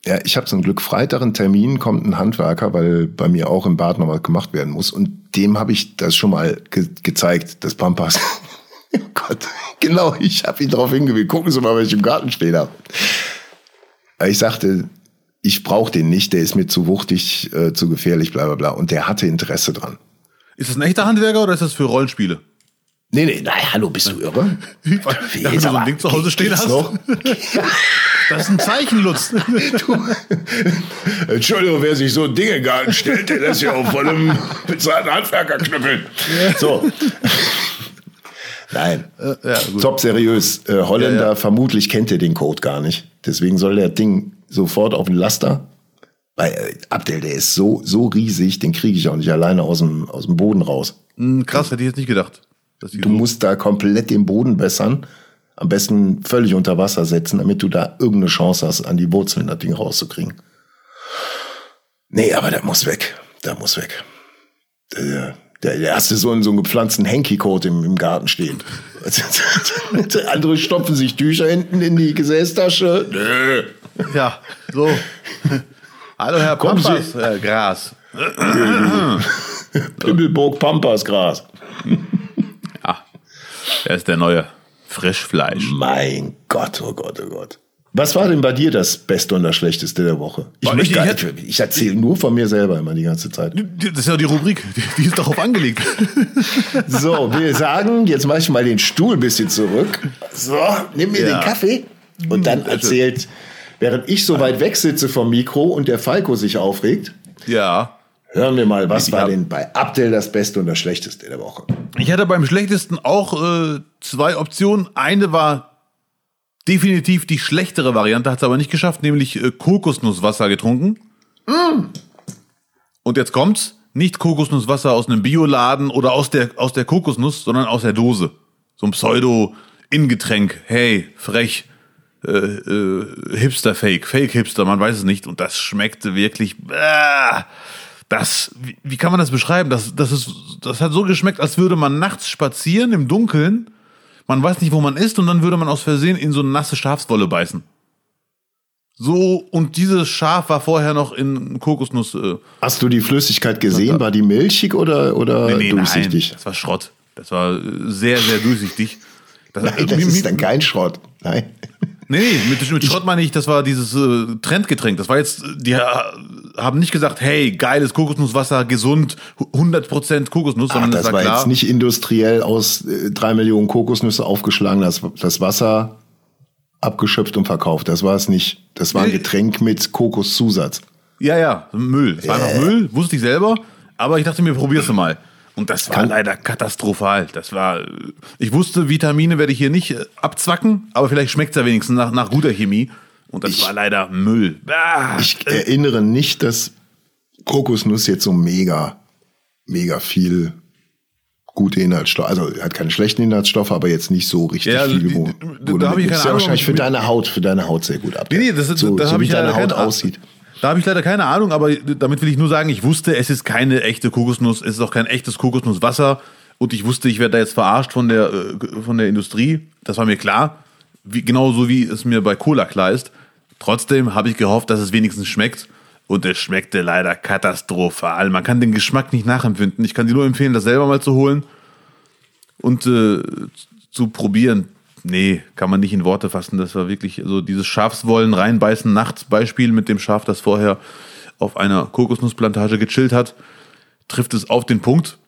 S2: ja, ich habe zum Glück Freitag einen Termin, kommt ein Handwerker, weil bei mir auch im Bad noch was gemacht werden muss. Und dem habe ich das schon mal ge gezeigt, das Pampas. oh Gott, genau, ich habe ihn darauf hingewiesen. Gucken Sie mal, was ich im Garten stehen habe. Ich sagte, ich brauche den nicht, der ist mir zu wuchtig, äh, zu gefährlich, bla bla bla. Und der hatte Interesse dran.
S1: Ist das ein echter Handwerker oder ist das für Rollenspiele?
S2: Nee, nee, nein, hallo, bist du irre?
S1: Ja, wenn du so ein Ding zu Hause stehen hast.
S2: noch?
S1: Das ist ein Zeichen, Lutz.
S2: Entschuldigung, wer sich so ein Ding in den Garten stellt, der lässt ja auch von einem bezahlten Handwerker knüppeln. So. Nein.
S1: ja, gut.
S2: Top seriös. Äh, Holländer,
S1: Ja, ja.
S2: vermutlich kennt er den Code gar nicht. Deswegen soll der Ding sofort auf den Laster. Weil äh, Abdel, der ist so, so riesig, den kriege ich auch nicht alleine aus dem, aus dem Boden raus.
S1: Hm, Krass, hätte ich jetzt nicht gedacht.
S2: Du musst da komplett den Boden bessern. Am besten völlig unter Wasser setzen, damit du da irgendeine Chance hast, an die Wurzeln das Ding rauszukriegen. Nee, aber der muss weg. Der muss weg. Der, der, der erste so in so einem gepflanzten Henky-Coat im, im Garten stehen. Andere stopfen sich Tücher hinten in die Gesäßtasche. Nö.
S1: Ja, so. Hallo, Herr
S2: Kommen Sie.
S1: Pampas, äh, Gras.
S2: Pimmelburg Pampasgras.
S1: Ah, er ist der neue Frischfleisch.
S2: Mein Gott, oh Gott, oh Gott. Was war denn bei dir das Beste und das Schlechteste der Woche? Ich,
S1: ich- ich
S2: nicht, ich erzähle nur von mir selber immer die ganze Zeit.
S1: Das ist ja die Rubrik, die, ist darauf angelegt.
S2: So, wir sagen, jetzt mache ich mal den Stuhl ein bisschen zurück. So, nimm mir
S1: Ja.
S2: den Kaffee und dann
S1: sehr schön.
S2: erzählt, während ich so weit weg sitze vom Mikro und der Falco sich aufregt,
S1: Ja.
S2: hören wir mal, was
S1: Ich
S2: war denn bei Abdel das Beste und das Schlechteste der Woche?
S1: Ich hatte beim schlechtesten auch äh, zwei Optionen. Eine war definitiv die schlechtere Variante, hat es aber nicht geschafft, nämlich äh, Kokosnusswasser getrunken. Und jetzt kommt's, nicht Kokosnusswasser aus einem Bioladen oder aus der, aus der Kokosnuss, sondern aus der Dose. So ein Pseudo-Ingetränk. Hey, frech. Äh, äh, Hipster-Fake, Fake-Hipster, man weiß es nicht. Und das schmeckte wirklich. Äh, das, wie, wie kann man das beschreiben? Das, das, ist, das hat so geschmeckt, als würde man nachts spazieren im Dunkeln. Man weiß nicht, wo man ist, und dann würde man aus Versehen in so eine nasse Schafswolle beißen. So, und dieses Schaf war vorher noch in Kokosnuss. Äh,
S2: Hast du die Flüssigkeit gesehen? War die milchig oder, oder
S1: nee, nee, nein,
S2: durchsichtig?
S1: das war Schrott. Das war äh, sehr, sehr durchsichtig. Das,
S2: Nein, das ist dann kein Schrott. Nein.
S1: Nee, nee, mit, mit Schrott meine ich, das war dieses äh, Trendgetränk. Das war jetzt, äh, die ha- haben nicht gesagt, hey, geiles Kokosnusswasser, gesund, 100% Kokosnuss,
S2: Ach,
S1: sondern
S2: das
S1: das war
S2: war
S1: klar.
S2: jetzt nicht industriell aus äh, drei Millionen Kokosnüsse aufgeschlagen, das, das Wasser abgeschöpft und verkauft. Das war es nicht. Das war ein. Getränk mit Kokoszusatz.
S1: Ja, ja, Müll. Es war einfach Müll, wusste ich selber, aber ich dachte mir, probier's mal. Und das war
S2: Kann-
S1: leider katastrophal. Das war, äh, ich wusste, Vitamine werde ich hier nicht äh, abzwacken, aber vielleicht schmeckt's ja wenigstens nach, nach guter Chemie. Und das
S2: Ich-
S1: war leider Müll. Ah,
S2: Ich erinnere nicht, dass Kokosnuss jetzt so mega, mega viel gute Inhaltsstoffe, also hat keine schlechten Inhaltsstoffe, aber jetzt nicht so richtig
S1: Ja,
S2: viel. Wo,
S1: da
S2: du
S1: hab ich keine
S2: ist ja
S1: Ahnung,
S2: wahrscheinlich für deine Haut, für deine Haut sehr gut ab.
S1: Nee, nee, das, ist-
S2: so,
S1: da
S2: so
S1: habe
S2: wie
S1: ich
S2: deine Haut aussieht.
S1: Da habe ich leider keine Ahnung, aber damit will ich nur sagen, ich wusste, es ist keine echte Kokosnuss, es ist auch kein echtes Kokosnusswasser und ich wusste, ich werde da jetzt verarscht von der, äh, von der Industrie. Das war mir klar, wie, genauso wie es mir bei Cola klar ist. Trotzdem habe ich gehofft, dass es wenigstens schmeckt und es schmeckte leider katastrophal. Man kann den Geschmack nicht nachempfinden. Ich kann dir nur empfehlen, das selber mal zu holen und äh, zu probieren. Nee, kann man nicht in Worte fassen. Das war wirklich so dieses Schafswollen reinbeißen nachts Beispiel mit dem Schaf, das vorher auf einer Kokosnussplantage gechillt hat, trifft es auf den Punkt.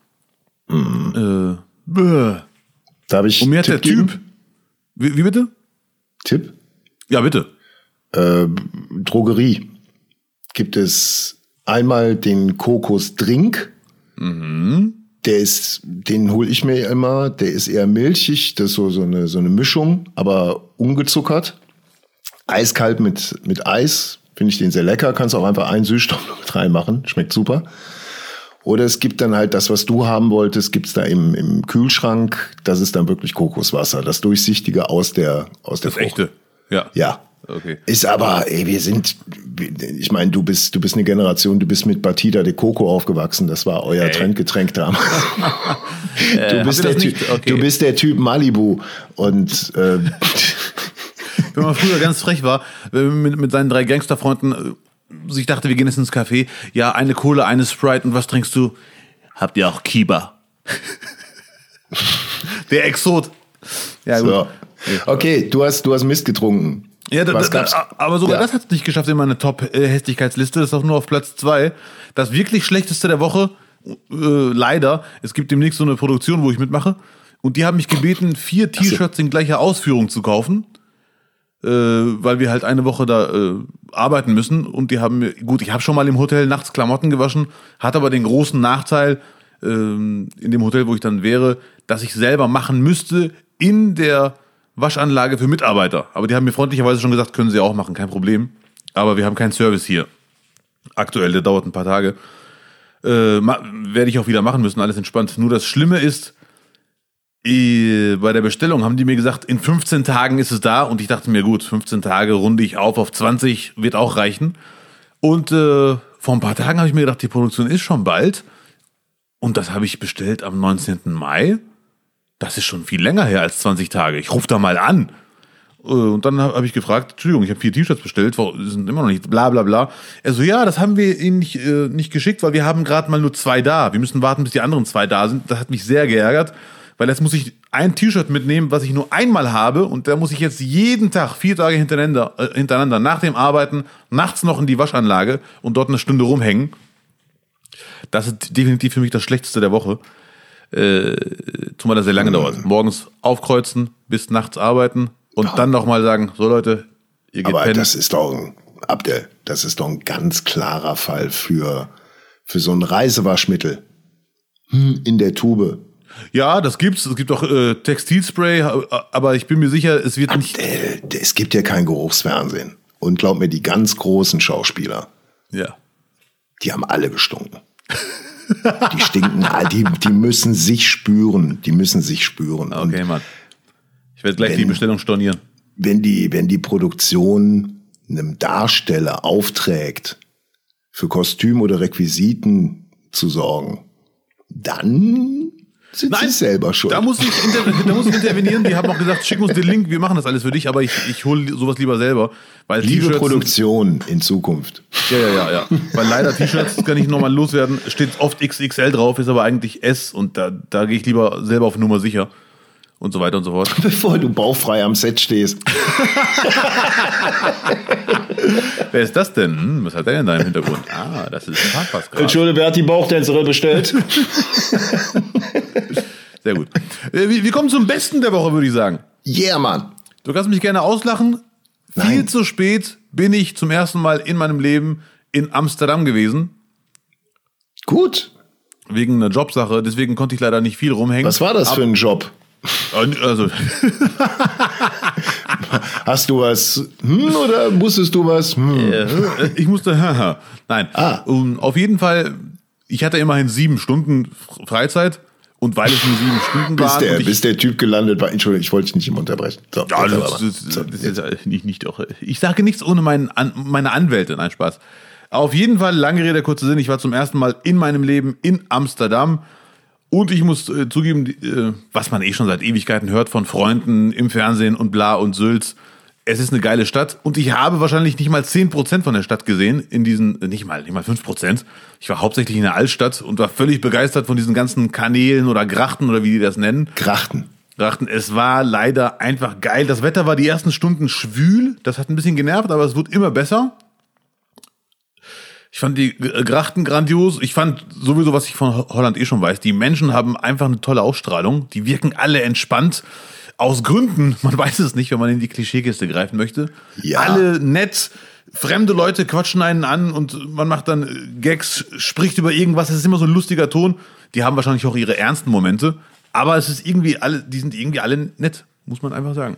S1: Äh, bäh.
S2: Da habe ich
S1: und mir hat der
S2: geben?
S1: Typ. Wie, wie bitte?
S2: Tipp.
S1: Ja, bitte.
S2: Äh, Drogerie gibt es einmal den Kokosdrink.
S1: Mhm.
S2: Der ist, den hole ich mir immer, der ist eher milchig, das ist so, so, eine, so eine Mischung, aber ungezuckert. Eiskalt mit, mit Eis, finde ich den sehr lecker. Kannst auch einfach einen Süßstoff mit reinmachen, schmeckt super. Oder es gibt dann halt das, was du haben wolltest, gibt's da im, im Kühlschrank. Das ist dann wirklich Kokoswasser, das durchsichtige aus der aus der
S1: Das
S2: Frucht.
S1: echte. Ja.
S2: Ja.
S1: Okay.
S2: Ist aber, ey, wir sind, ich meine, du bist, du bist eine Generation, du bist mit Batida de Coco aufgewachsen. Das war euer Trendgetränk damals. du, bist der typ?
S1: Okay.
S2: du bist der Typ Malibu. Und äh,
S1: Wenn man früher ganz frech war, wenn man mit, mit seinen drei Gangsterfreunden äh, sich dachte, wir gehen jetzt ins Café, ja, eine Cola, eine Sprite und was trinkst du? Habt ihr auch Kiba? Der Exot. Ja, gut.
S2: so. Okay, du hast, du hast Mist getrunken.
S1: Ja, da, da, aber sogar
S2: Ja.
S1: das hat es nicht geschafft in meine Top-Hässlichkeitsliste. Das ist auch nur auf Platz zwei. Das wirklich schlechteste der Woche, äh, leider, es gibt demnächst so eine Produktion, wo ich mitmache. Und die haben mich gebeten, vier T-Shirts in gleicher Ausführung zu kaufen. Äh, weil wir halt eine Woche da äh, arbeiten müssen. Und die haben mir, gut, ich habe schon mal im Hotel nachts Klamotten gewaschen, hat aber den großen Nachteil, ähm, in dem Hotel, wo ich dann wäre, dass ich selber machen müsste in der Waschanlage für Mitarbeiter. Aber die haben mir freundlicherweise schon gesagt, können sie auch machen, kein Problem. Aber wir haben keinen Service hier. Aktuell, der dauert ein paar Tage. Äh, werde ich auch wieder machen müssen, alles entspannt. Nur das Schlimme ist, äh, bei der Bestellung haben die mir gesagt, in 15 Tagen ist es da. Und ich dachte mir, gut, 15 Tage runde ich auf auf 20, wird auch reichen. Und äh, vor ein paar Tagen habe ich mir gedacht, die Produktion ist schon bald. Und das habe ich bestellt am 19. Mai. Das ist schon viel länger her als 20 Tage. Ich rufe da mal an. Äh, Und dann habe hab ich gefragt, Entschuldigung, ich habe vier T-Shirts bestellt, sind immer noch nicht, bla bla bla. Er so, ja, das haben wir Ihnen nicht, äh, nicht geschickt, weil wir haben gerade mal nur zwei da. Wir müssen warten, bis die anderen zwei da sind. Das hat mich sehr geärgert, weil jetzt muss ich ein T-Shirt mitnehmen, was ich nur einmal habe und da muss ich jetzt jeden Tag, vier Tage hintereinander, äh, hintereinander nach dem Arbeiten, nachts noch in die Waschanlage und dort eine Stunde rumhängen. Das ist definitiv für mich das Schlechteste der Woche. Äh, zumal das sehr lange dauert. Morgens aufkreuzen, bis nachts arbeiten und dann nochmal sagen, so Leute, ihr geht
S2: Aber
S1: pennen.
S2: das ist doch ein, Abdel, das ist doch ein ganz klarer Fall für, für so ein Reisewaschmittel. Hm, In der Tube.
S1: Ja, das gibt's. Es gibt auch äh, Textilspray, aber ich bin mir sicher, es wird nicht.
S2: Äh, Es gibt ja kein Geruchsfernsehen. Und glaub mir, die ganz großen Schauspieler,
S1: Ja.
S2: die haben alle gestunken. Die stinken, all- die, die müssen sich spüren. Die müssen sich spüren.
S1: Okay, Mann. Ich werde gleich die
S2: Wenn-
S1: Bestellung stornieren.
S2: wenn die, wenn die Produktion einem Darsteller aufträgt, für Kostüm oder Requisiten zu sorgen, dann sind sie selber schuld.
S1: Da muss ich, da muss ich intervenieren. Die haben auch gesagt, schick uns den Link, wir machen das alles für dich, aber ich, ich hole sowas lieber selber. Weil
S2: Liebe Produktion in Zukunft.
S1: Ja, ja, ja, ja. Weil leider T-Shirts kann ich nochmal loswerden. Steht oft XXL drauf, ist aber eigentlich S und da, da gehe ich lieber selber auf Nummer sicher. Und so weiter und so fort.
S2: Bevor du bauchfrei am Set stehst.
S1: Wer ist das denn? Hm, was hat der denn da im Hintergrund? Ah, das ist Pascal.
S2: Entschuldigung, wer hat die Bauchtänzerin bestellt?
S1: Sehr gut. Äh, Wir, kommen zum Besten der Woche, würde ich sagen.
S2: Yeah, Mann.
S1: Du kannst mich gerne auslachen. Viel
S2: Nein.
S1: zu spät bin ich zum ersten Mal in meinem Leben in Amsterdam gewesen.
S2: Gut.
S1: Wegen einer Jobsache. Deswegen konnte ich leider nicht viel rumhängen.
S2: Was war das für ein Job?
S1: Also,
S2: Hast du was hm, oder musstest du was? Hm.
S1: Äh, ich musste, nein.
S2: Ah.
S1: Um, auf jeden Fall, ich hatte immerhin sieben Stunden Freizeit und weil es nur sieben Stunden
S2: Bis
S1: waren.
S2: der,
S1: und ich,
S2: bis der Typ gelandet war. Entschuldigung, ich wollte dich nicht immer unterbrechen. So,
S1: ja, das, das,
S2: So,
S1: das, ist nicht, nicht auch, ich sage nichts ohne meinen, An, meine Anwälte. Nein, Spaß. Auf jeden Fall, lange Rede, kurzer Sinn, ich war zum ersten Mal in meinem Leben in Amsterdam. Und ich muss äh, zugeben, die, äh, was man eh schon seit Ewigkeiten hört von Freunden im Fernsehen und bla und Sülz. Es ist eine geile Stadt und ich habe wahrscheinlich nicht mal 10% von der Stadt gesehen, in diesen, äh, nicht mal, nicht mal 5%. Ich war hauptsächlich in der Altstadt und war völlig begeistert von diesen ganzen Kanälen oder Grachten oder wie die das nennen.
S2: Grachten.
S1: Grachten, es war leider einfach geil. Das Wetter war die ersten Stunden schwül, das hat ein bisschen genervt, aber es wird immer besser. Ich fand die äh, Grachten grandios. Ich fand sowieso, was ich von Ho- Holland eh schon weiß, die Menschen haben einfach eine tolle Ausstrahlung. Die wirken alle entspannt. Aus Gründen, man weiß es nicht, wenn man in die Klischeekiste greifen möchte.
S2: Ja.
S1: Alle nett, fremde Leute quatschen einen an und man macht dann äh, Gags, spricht über irgendwas. Es ist immer so ein lustiger Ton. Die haben wahrscheinlich auch ihre ernsten Momente, aber es ist irgendwie alle, die sind irgendwie alle nett, muss man einfach sagen.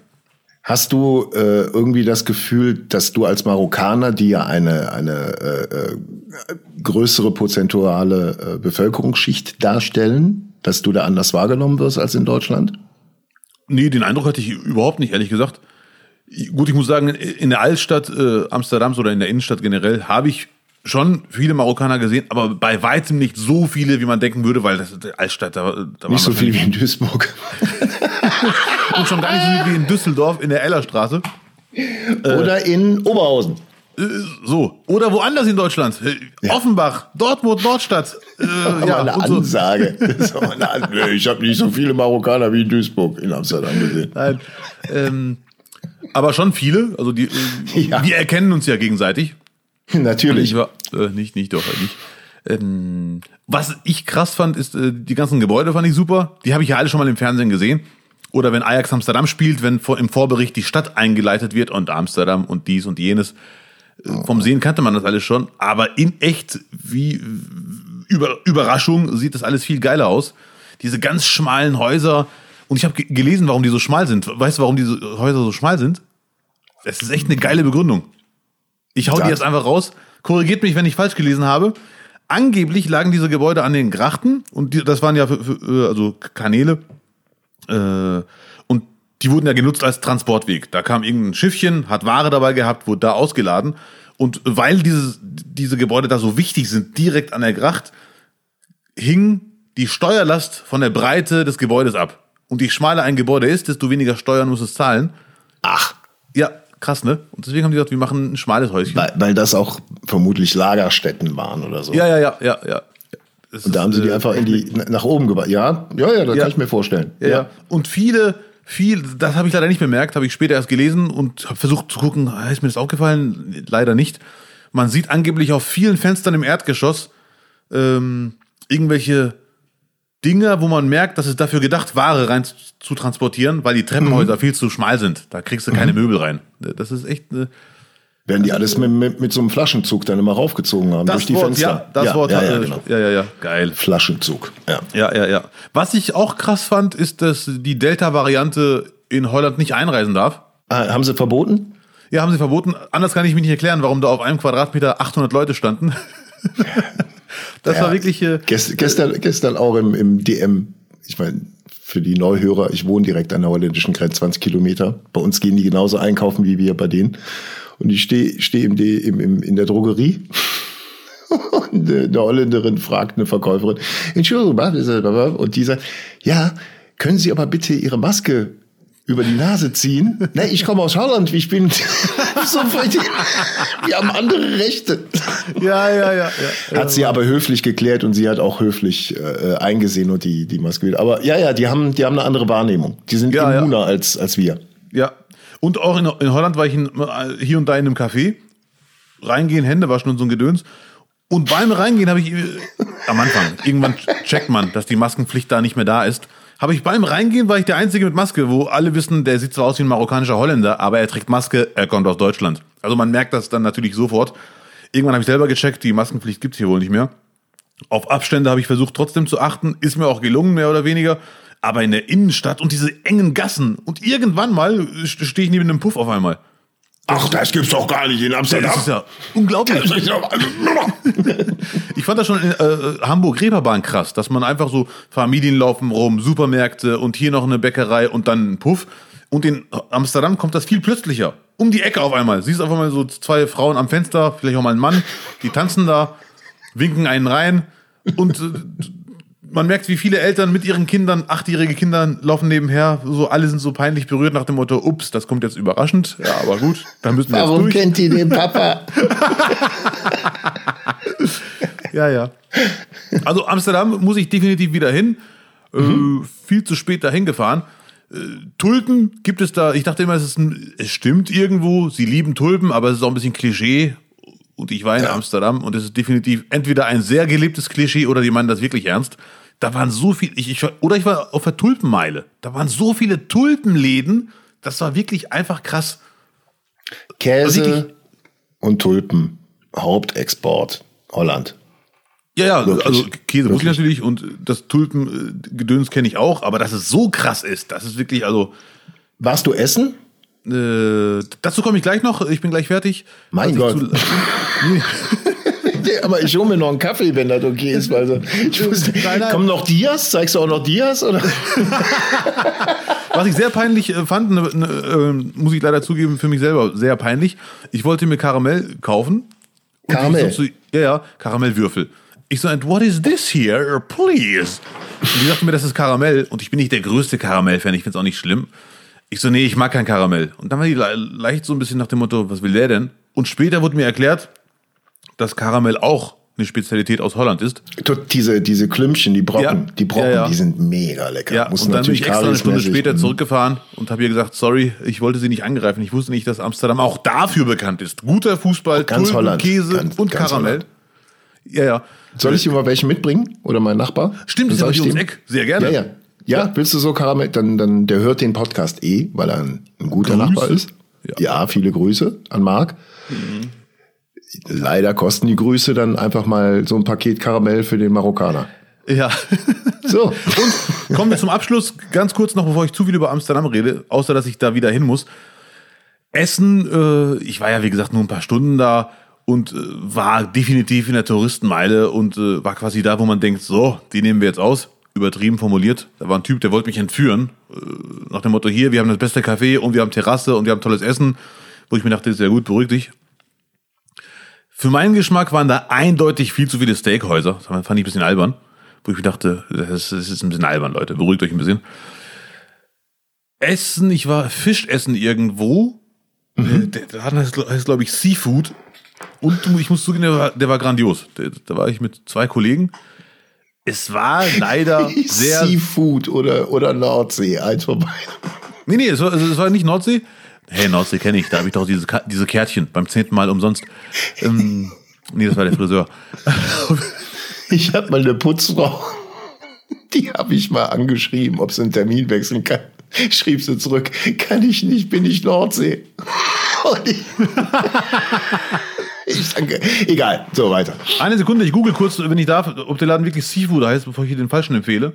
S2: Hast du äh, irgendwie das Gefühl, dass du als Marokkaner, die ja eine, eine äh, äh, größere prozentuale äh, Bevölkerungsschicht darstellen, dass du da anders wahrgenommen wirst als in Deutschland?
S1: Nee, den Eindruck hatte ich überhaupt nicht, ehrlich gesagt. Gut, ich muss sagen, in der Altstadt äh, Amsterdams oder in der Innenstadt generell habe ich schon viele Marokkaner gesehen, aber bei weitem nicht so viele, wie man denken würde, weil das die Altstadt da,
S2: da Nicht so viel wie in Duisburg.
S1: und schon gar nicht so viel wie in Düsseldorf in der Ellerstraße.
S2: Oder äh, in Oberhausen.
S1: Äh, so. Oder woanders in Deutschland. Äh, ja. Offenbach, Dortmund, Nordstadt.
S2: Äh, ja, eine Ansage. So. ich habe nicht so viele Marokkaner wie in Duisburg in Amsterdam gesehen.
S1: Nein. Ähm, aber schon viele. Also die, äh, ja. wir erkennen uns ja gegenseitig.
S2: Natürlich.
S1: War, äh, nicht, nicht, doch, nicht. Ähm, was ich krass fand, ist, äh, die ganzen Gebäude fand ich super. Die habe ich ja alle schon mal im Fernsehen gesehen. Oder wenn Ajax Amsterdam spielt, wenn vor, im Vorbericht die Stadt eingeleitet wird und Amsterdam und dies und jenes. Äh, vom Sehen kannte man das alles schon. Aber in echt, wie über, Überraschung, sieht das alles viel geiler aus. Diese ganz schmalen Häuser. Und ich habe gelesen, warum die so schmal sind. Weißt du, warum diese Häuser so schmal sind? Das ist echt eine geile Begründung. Ich hau Sag. die jetzt einfach raus. Korrigiert mich, wenn ich falsch gelesen habe. Angeblich lagen diese Gebäude an den Grachten und die, das waren ja für, für, also Kanäle. Äh, und die wurden ja genutzt als Transportweg. Da kam irgendein Schiffchen, hat Ware dabei gehabt, wurde da ausgeladen. Und weil diese, diese Gebäude da so wichtig sind, direkt an der Gracht, hing die Steuerlast von der Breite des Gebäudes ab. Und je schmaler ein Gebäude ist, desto weniger Steuern muss es zahlen.
S2: Ach.
S1: Ja, krass, ne? Und deswegen haben die gesagt, wir machen ein schmales Häuschen.
S2: Weil, weil das auch vermutlich Lagerstätten waren oder so.
S1: Ja, ja, ja, ja, ja.
S2: Es und da haben sie die äh, einfach in die nach oben gebracht. Ja, ja, ja, das ja. kann ich mir vorstellen.
S1: Ja, ja. Und viele, viel, das habe ich leider nicht bemerkt, habe ich später erst gelesen und habe versucht zu gucken, ah, ist mir das aufgefallen? Leider nicht. Man sieht angeblich auf vielen Fenstern im Erdgeschoss ähm, irgendwelche Dinger, wo man merkt, dass es dafür gedacht, Ware rein zu transportieren, weil die Treppenhäuser mhm. viel zu schmal sind. Da kriegst du keine mhm. Möbel rein. Das ist echt. Äh,
S2: werden die alles mit, mit, mit, so einem Flaschenzug dann immer raufgezogen haben
S1: das
S2: durch die
S1: Wort,
S2: Fenster?
S1: Ja, das
S2: ja,
S1: Wort.
S2: Ja,
S1: ja, genau. ja, ja, ja, geil.
S2: Flaschenzug. Ja.
S1: ja, ja, ja. Was ich auch krass fand, ist, dass die Delta-Variante in Holland nicht einreisen darf.
S2: Ah, haben sie verboten?
S1: Ja, haben sie verboten. Anders kann ich mich nicht erklären, warum da auf einem Quadratmeter 800 Leute standen. das ja, war wirklich. Äh,
S2: gest, gestern, gestern auch im, im DM ich meine, für die Neuhörer, ich wohne direkt an der holländischen Grenze, 20 Kilometer. Bei uns gehen die genauso einkaufen wie wir bei denen. Und ich stehe steh im, im, im, in der Drogerie. Und eine Holländerin fragt eine Verkäuferin, Entschuldigung, und die sagt, ja, können Sie aber bitte Ihre Maske über die Nase ziehen. Ne, ich komme aus Holland, ich bin so wir haben andere Rechte.
S1: Ja, ja, ja,
S2: ja. Hat sie aber höflich geklärt und sie hat auch höflich äh, eingesehen und die, die Maske wieder. Aber ja, ja, die haben, die haben eine andere Wahrnehmung. Die sind ja, immuner ja. als, als wir.
S1: Ja. Und auch in, in Holland war ich in, hier und da in einem Café. Reingehen, Hände waschen und so ein Gedöns. Und beim Reingehen habe ich äh, am Anfang, irgendwann checkt man, dass die Maskenpflicht da nicht mehr da ist habe ich beim Reingehen, war ich der Einzige mit Maske, wo alle wissen, der sieht zwar aus wie ein marokkanischer Holländer, aber er trägt Maske, er kommt aus Deutschland. Also man merkt das dann natürlich sofort. Irgendwann habe ich selber gecheckt, die Maskenpflicht gibt's hier wohl nicht mehr. Auf Abstände habe ich versucht trotzdem zu achten, ist mir auch gelungen, mehr oder weniger. Aber in der Innenstadt und diese engen Gassen und irgendwann mal stehe ich neben einem Puff auf einmal.
S2: Ach, das gibt's doch gar nicht in Amsterdam.
S1: Das ist ja unglaublich. ich fand das schon in äh, Hamburg-Reeperbahn krass, dass man einfach so Familien laufen rum, Supermärkte und hier noch eine Bäckerei und dann ein Puff. Und in Amsterdam kommt das viel plötzlicher. Um die Ecke auf einmal. Siehst einfach mal so zwei Frauen am Fenster, vielleicht auch mal ein Mann, die tanzen da, winken einen rein und äh, man merkt, wie viele Eltern mit ihren Kindern, achtjährige Kinder, laufen nebenher, so alle sind so peinlich berührt nach dem Motto, ups, das kommt jetzt überraschend. Ja, aber gut, da müssen wir
S2: Warum
S1: jetzt
S2: durch. kennt die den Papa?
S1: ja, ja. Also Amsterdam muss ich definitiv wieder hin. Äh, mhm. Äh, viel zu spät dahin gefahren. Äh, Tulpen gibt es da, ich dachte immer, es, ist ein, es stimmt irgendwo, sie lieben Tulpen, aber es ist auch ein bisschen Klischee und ich war in ja. Amsterdam und es ist definitiv entweder ein sehr gelebtes Klischee oder die meinen das wirklich ernst. Da waren so viele, ich, ich, oder ich war auf der Tulpenmeile. Da waren so viele Tulpenläden. Das war wirklich einfach krass.
S2: Käse, und Tulpen. Hauptexport Holland.
S1: Ja, ja,
S2: Wirklich?
S1: also Käse wusste ich natürlich und das Tulpengedöns kenne ich auch, aber dass es so krass ist, das ist wirklich, also
S2: Warst du essen?
S1: äh, dazu komme ich gleich noch, ich bin gleich fertig.
S2: Mein Gott.
S1: zu-
S2: aber ich hole mir noch einen Kaffee, wenn das okay ist. Weil so, ich wusste,
S1: Nein, nein.
S2: kommen noch Dias? Zeigst du auch noch Dias? Oder?
S1: Was ich sehr peinlich äh, fand, ne, ne, äh, muss ich leider zugeben, für mich selber sehr peinlich. Ich wollte mir Karamell kaufen.
S2: Karamell?
S1: so ja, ja, Karamellwürfel. Ich so, and what is this here, please? Und die sagten mir, das ist Karamell. Und ich bin nicht der größte Karamell-Fan, ich find's auch nicht schlimm. Ich so, nee, ich mag kein Karamell. Und dann war die le leicht so ein bisschen nach dem Motto, was will der denn? Und später wurde mir erklärt, dass Karamell auch eine Spezialität aus Holland ist.
S2: Diese, diese Klümpchen, die Brocken,
S1: Ja.
S2: die Brocken,
S1: Ja, ja.
S2: die sind mega lecker.
S1: Ja,
S2: Muss
S1: und dann bin ich extra eine Stunde später zurückgefahren und habe ihr gesagt, sorry, ich wollte sie nicht angreifen. Ich wusste nicht, dass Amsterdam auch dafür bekannt ist. Guter Fußball,
S2: Ganz
S1: Tulpen,
S2: Holland.
S1: Käse
S2: Ganz-
S1: und
S2: ganz
S1: Karamell.
S2: Holland.
S1: Ja, ja.
S2: Soll ich dir mal welche mitbringen? Oder mein Nachbar?
S1: Stimmt,
S2: Dann
S1: ist ja ums Eck. Sehr gerne.
S2: Ja, ja. Ja, willst du so Karamell? Dann, dann, der hört den Podcast eh, weil er ein, ein guter
S1: Grüße.
S2: Nachbar ist.
S1: Ja.
S2: Ja. viele Grüße an Marc. Leider kosten die Grüße dann einfach mal so ein Paket Karamell für den Marokkaner.
S1: Ja.
S2: So.
S1: Und kommen wir zum Abschluss, ganz kurz noch, bevor ich zu viel über Amsterdam rede, außer dass ich da wieder hin muss. Essen, äh, ich war ja wie gesagt nur ein paar Stunden da und äh, war definitiv in der Touristenmeile und äh, war quasi da, wo man denkt, so, die nehmen wir jetzt aus. Übertrieben formuliert. Da war ein Typ, der wollte mich entführen. Äh, nach dem Motto, hier, wir haben das beste Café und wir haben Terrasse und wir haben tolles Essen. Wo ich mir dachte, sehr gut, beruhig dich. Für meinen Geschmack waren da eindeutig viel zu viele Steakhäuser. Das fand ich ein bisschen albern. Wo ich mir dachte, das ist, ein bisschen albern, Leute. Beruhigt euch ein bisschen. Essen, ich war Fischessen irgendwo. Äh, Der, der Laden heißt, heißt glaube ich, Seafood. Und ich muss zugeben, der war, der war grandios. Da war ich mit zwei Kollegen. Es war leider sehr.
S2: Seafood oder, oder Nordsee, eins vorbei.
S1: Nee, nee, es war, es war nicht Nordsee. Hey, Nordsee kenne ich, da habe ich doch diese, diese Kärtchen beim zehnten Mal umsonst. Ähm, nee, das war der Friseur.
S2: Ich habe mal eine Putzfrau, die habe ich mal angeschrieben, ob sie einen Termin wechseln kann. Schrieb sie zurück, kann ich nicht, bin ich Nordsee. Ich, ich danke. Egal, so weiter.
S1: Eine Sekunde, ich google kurz, wenn ich darf, ob der Laden wirklich Seafood heißt, bevor ich hier den falschen empfehle.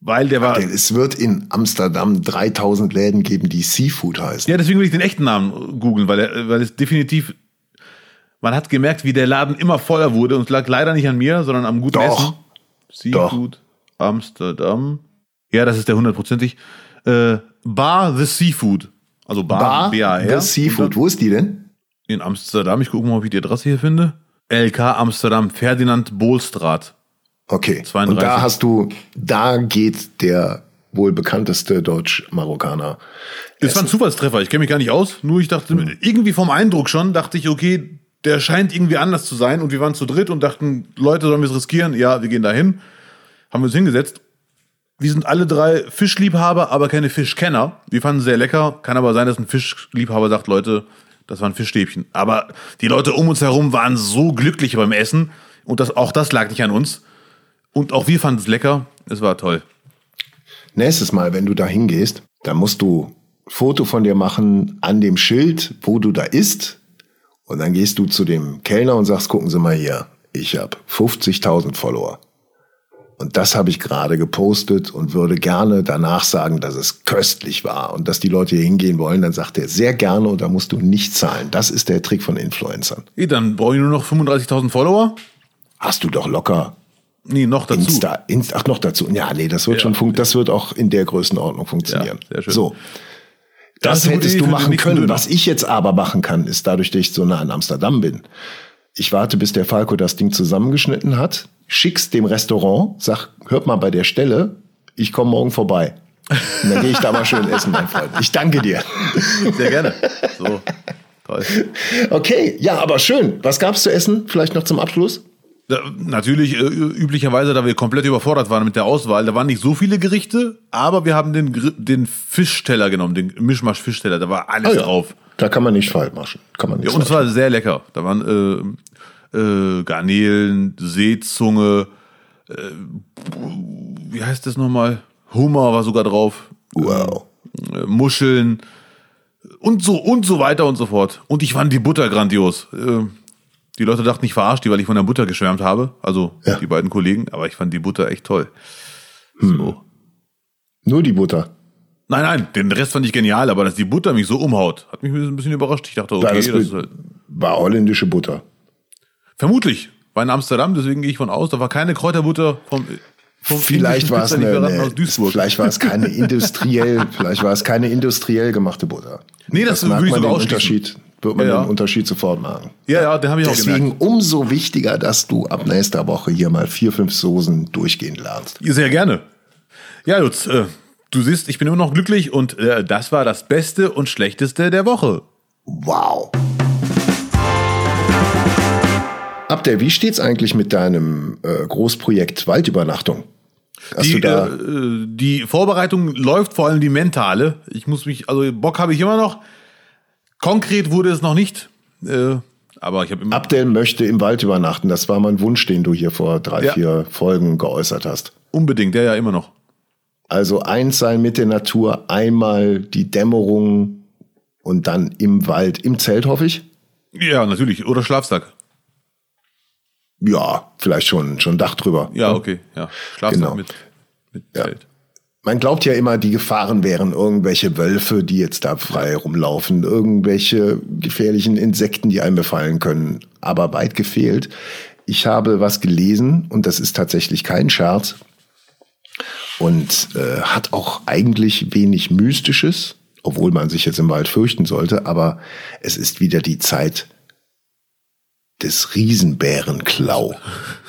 S1: Weil der war.
S2: Denn es wird in Amsterdam 3000 Läden geben, die Seafood heißen.
S1: Ja, deswegen will ich den echten Namen googeln, weil, er, weil es definitiv. Man hat gemerkt, wie der Laden immer voller wurde und es lag leider nicht an mir, sondern am guten
S2: Doch.
S1: Essen. Seafood Amsterdam. Ja, das ist der hundertprozentig. Äh, Bar The Seafood. Also Bar,
S2: Bar,
S1: B-A-R.
S2: the Seafood. Wo ist die denn?
S1: In Amsterdam. Ich gucke mal, ob ich die Adresse hier finde. LK Amsterdam, Ferdinand Bohlstraat.
S2: Okay.
S1: 32.
S2: Und da hast du, da geht der wohl bekannteste Deutsch-Marokkaner.
S1: Das war ein Zufallstreffer, ich kenne mich gar nicht aus. Nur ich dachte, irgendwie vom Eindruck schon, dachte ich, okay, der scheint irgendwie anders zu sein. Und wir waren zu dritt und dachten, Leute, sollen wir es riskieren? Ja, wir gehen dahin. Haben wir uns hingesetzt. Wir sind alle drei Fischliebhaber, aber keine Fischkenner. Wir fanden es sehr lecker. Kann aber sein, dass ein Fischliebhaber sagt, Leute, das waren Fischstäbchen. Aber die Leute um uns herum waren so glücklich beim Essen. Und das, auch das lag nicht an uns. Und auch wir fanden es lecker. Es war toll.
S2: Nächstes Mal, wenn du da hingehst, dann musst du ein Foto von dir machen an dem Schild, wo du da isst. Und dann gehst du zu dem Kellner und sagst, gucken Sie mal hier, ich habe 50.000 Follower. Und das habe ich gerade gepostet und würde gerne danach sagen, dass es köstlich war und dass die Leute hier hingehen wollen. Dann sagt er sehr gerne und da musst du nicht zahlen. Das ist der Trick von Influencern.
S1: Eh, Dann brauche ich nur noch 35.000 Follower.
S2: Hast du doch locker
S1: Nee, noch dazu.
S2: Insta, Insta, ach noch dazu. Ja, nee, das wird
S1: Ja.
S2: schon fun das wird auch in der Größenordnung funktionieren.
S1: Ja, sehr schön.
S2: So.
S1: Das
S2: Das, hättest du machen können. Was ich jetzt aber machen kann, ist dadurch, dass ich so nah in Amsterdam bin. Ich warte, bis der Falco das Ding zusammengeschnitten hat, schick's dem Restaurant, sag, hört mal bei der Stelle, ich komme morgen vorbei. Und dann gehe ich da mal schön essen, mein Freund. Ich danke dir.
S1: Sehr gerne. So, toll.
S2: Okay, ja, aber schön. Was gab's zu essen? Vielleicht noch zum Abschluss?
S1: Ja, natürlich, äh, üblicherweise, da wir komplett überfordert waren mit der Auswahl, da waren nicht so viele Gerichte, aber wir haben den, Gri- den Fischteller genommen, den Mischmasch-Fischteller, da war alles
S2: Ah ja,
S1: drauf.
S2: Da kann man nicht falsch machen. Kann man nicht
S1: Ja, und es
S2: falsch
S1: war sehr lecker. Da waren äh, äh, Garnelen, Seezunge, äh, wie heißt das nochmal? Hummer war sogar drauf.
S2: machen. Wow.
S1: äh, Muscheln, Und so, und so weiter und so fort. Und ich fand die Butter grandios. Äh, Die Leute dachten, ich verarscht die, weil ich von der Butter geschwärmt habe. Also
S2: Ja.
S1: die beiden Kollegen, aber ich fand die Butter echt toll.
S2: Hm.
S1: So.
S2: Nur die Butter.
S1: Nein, nein, den Rest fand ich genial, aber dass die Butter mich so umhaut, hat mich ein bisschen überrascht. Ich dachte, okay,
S2: das
S1: das, ist halt,
S2: War holländische Butter.
S1: vermutlich. War in Amsterdam, deswegen gehe ich von aus, da war keine Kräuterbutter vom, vom
S2: Vielleicht war es eine, eine vielleicht war es keine industriell, vielleicht war es keine industriell gemachte Butter.
S1: Nee, das
S2: merkt
S1: würde ich sogar ausschließen.
S2: Unterschied, wird man
S1: Ja,
S2: den Unterschied sofort machen.
S1: Ja, ja, den habe ich auch
S2: Deswegen umso wichtiger, dass du ab nächster Woche hier mal vier, fünf Soßen durchgehen lernst.
S1: Sehr gerne. Ja, Lutz, äh, du siehst, ich bin immer noch glücklich und äh, das war das Beste und Schlechteste der Woche.
S2: Wow. Abdel, wie steht's eigentlich mit deinem äh, Großprojekt Waldübernachtung? Hast
S1: Die,
S2: da,
S1: äh, die Vorbereitung läuft vor allem die mentale. Ich muss mich, also Bock habe ich immer noch. Konkret wurde es noch nicht. Äh, aber ich habe immer.
S2: Abdel möchte im Wald übernachten. Das war mein Wunsch, den du hier vor drei,
S1: Ja.
S2: vier Folgen geäußert hast.
S1: Unbedingt, ja, ja, immer noch.
S2: Also eins sein mit der Natur, einmal die Dämmerung und dann im Wald, im Zelt, hoffe ich.
S1: Ja, natürlich. Oder Schlafsack.
S2: Ja, vielleicht schon, schon Dach drüber.
S1: Ja, okay. Ja. Schlafsack
S2: Genau.
S1: mit, mit
S2: Ja. Man glaubt ja immer, die Gefahren wären irgendwelche Wölfe, die jetzt da frei rumlaufen, irgendwelche gefährlichen Insekten, die einen befallen können. Aber weit gefehlt. Ich habe was gelesen und das ist tatsächlich kein Scherz und äh, hat auch eigentlich wenig Mystisches, obwohl man sich jetzt im Wald fürchten sollte. Aber es ist wieder die Zeit des Riesenbärenklau.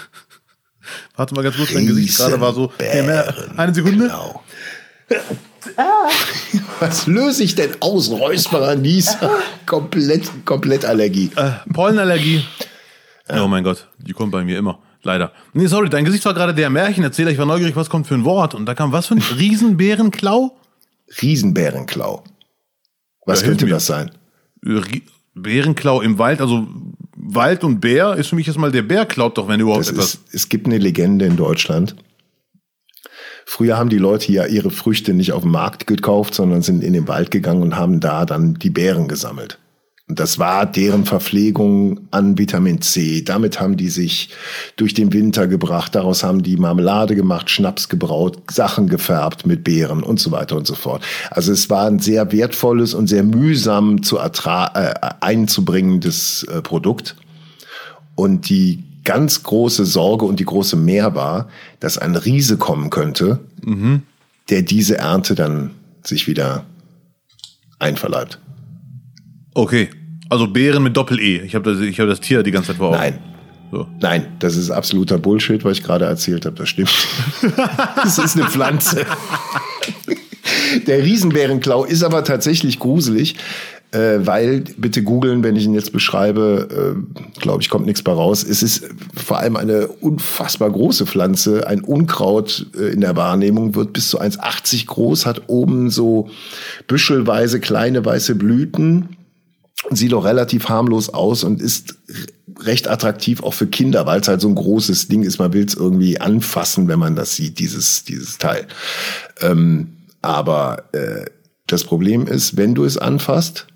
S1: Warte mal ganz kurz, dein Gesicht gerade war so. Mehr, eine Sekunde.
S2: Genau. Was löse ich denn aus? Räusperer, Nieser, komplett, komplett Allergie.
S1: Äh, Pollenallergie. Oh mein Gott, die kommt bei mir immer. Leider. Nee, sorry, dein Gesicht war gerade der Märchenerzähler. Ich war neugierig, was kommt für ein Wort. Und da kam was für ein Riesenbärenklau?
S2: Riesenbärenklau. Was
S1: Ja,
S2: könnte das sein?
S1: Äh, Bärenklau im Wald, also Wald und Bär ist für mich erstmal der Bär klaut doch, wenn überhaupt
S2: Das
S1: etwas.
S2: ist, es gibt eine Legende in Deutschland. Früher haben die Leute ja ihre Früchte nicht auf dem Markt gekauft, sondern sind in den Wald gegangen und haben da dann die Beeren gesammelt. Und das war deren Verpflegung an Vitamin C. Damit haben die sich durch den Winter gebracht. Daraus haben die Marmelade gemacht, Schnaps gebraut, Sachen gefärbt mit Beeren und so weiter und so fort. Also es war ein sehr wertvolles und sehr mühsam zu ertra äh, einzubringendes äh, Produkt. Und die ganz große Sorge und die große Mehr war, dass ein Riese kommen könnte, der diese Ernte dann sich wieder einverleibt.
S1: Okay. Also Bären mit Doppel-E. Ich habe das, ich hab das Tier die ganze Zeit vor Augen.
S2: Nein,
S1: So.
S2: nein, das ist absoluter Bullshit, was ich gerade erzählt habe. Das stimmt. das ist eine Pflanze. Der Riesenbärenklau ist aber tatsächlich gruselig, äh, weil, bitte googeln, wenn ich ihn jetzt beschreibe, äh, glaube ich, kommt nichts bei raus. Es ist vor allem eine unfassbar große Pflanze, ein Unkraut äh, in der Wahrnehmung, wird bis zu 1,80 groß, hat oben so büschelweise kleine weiße Blüten, sieht auch relativ harmlos aus und ist recht attraktiv auch für Kinder, weil es halt so ein großes Ding ist. Man will es irgendwie anfassen, wenn man das sieht, dieses, dieses Teil. Ähm, aber äh, das Problem ist, wenn du es anfasst,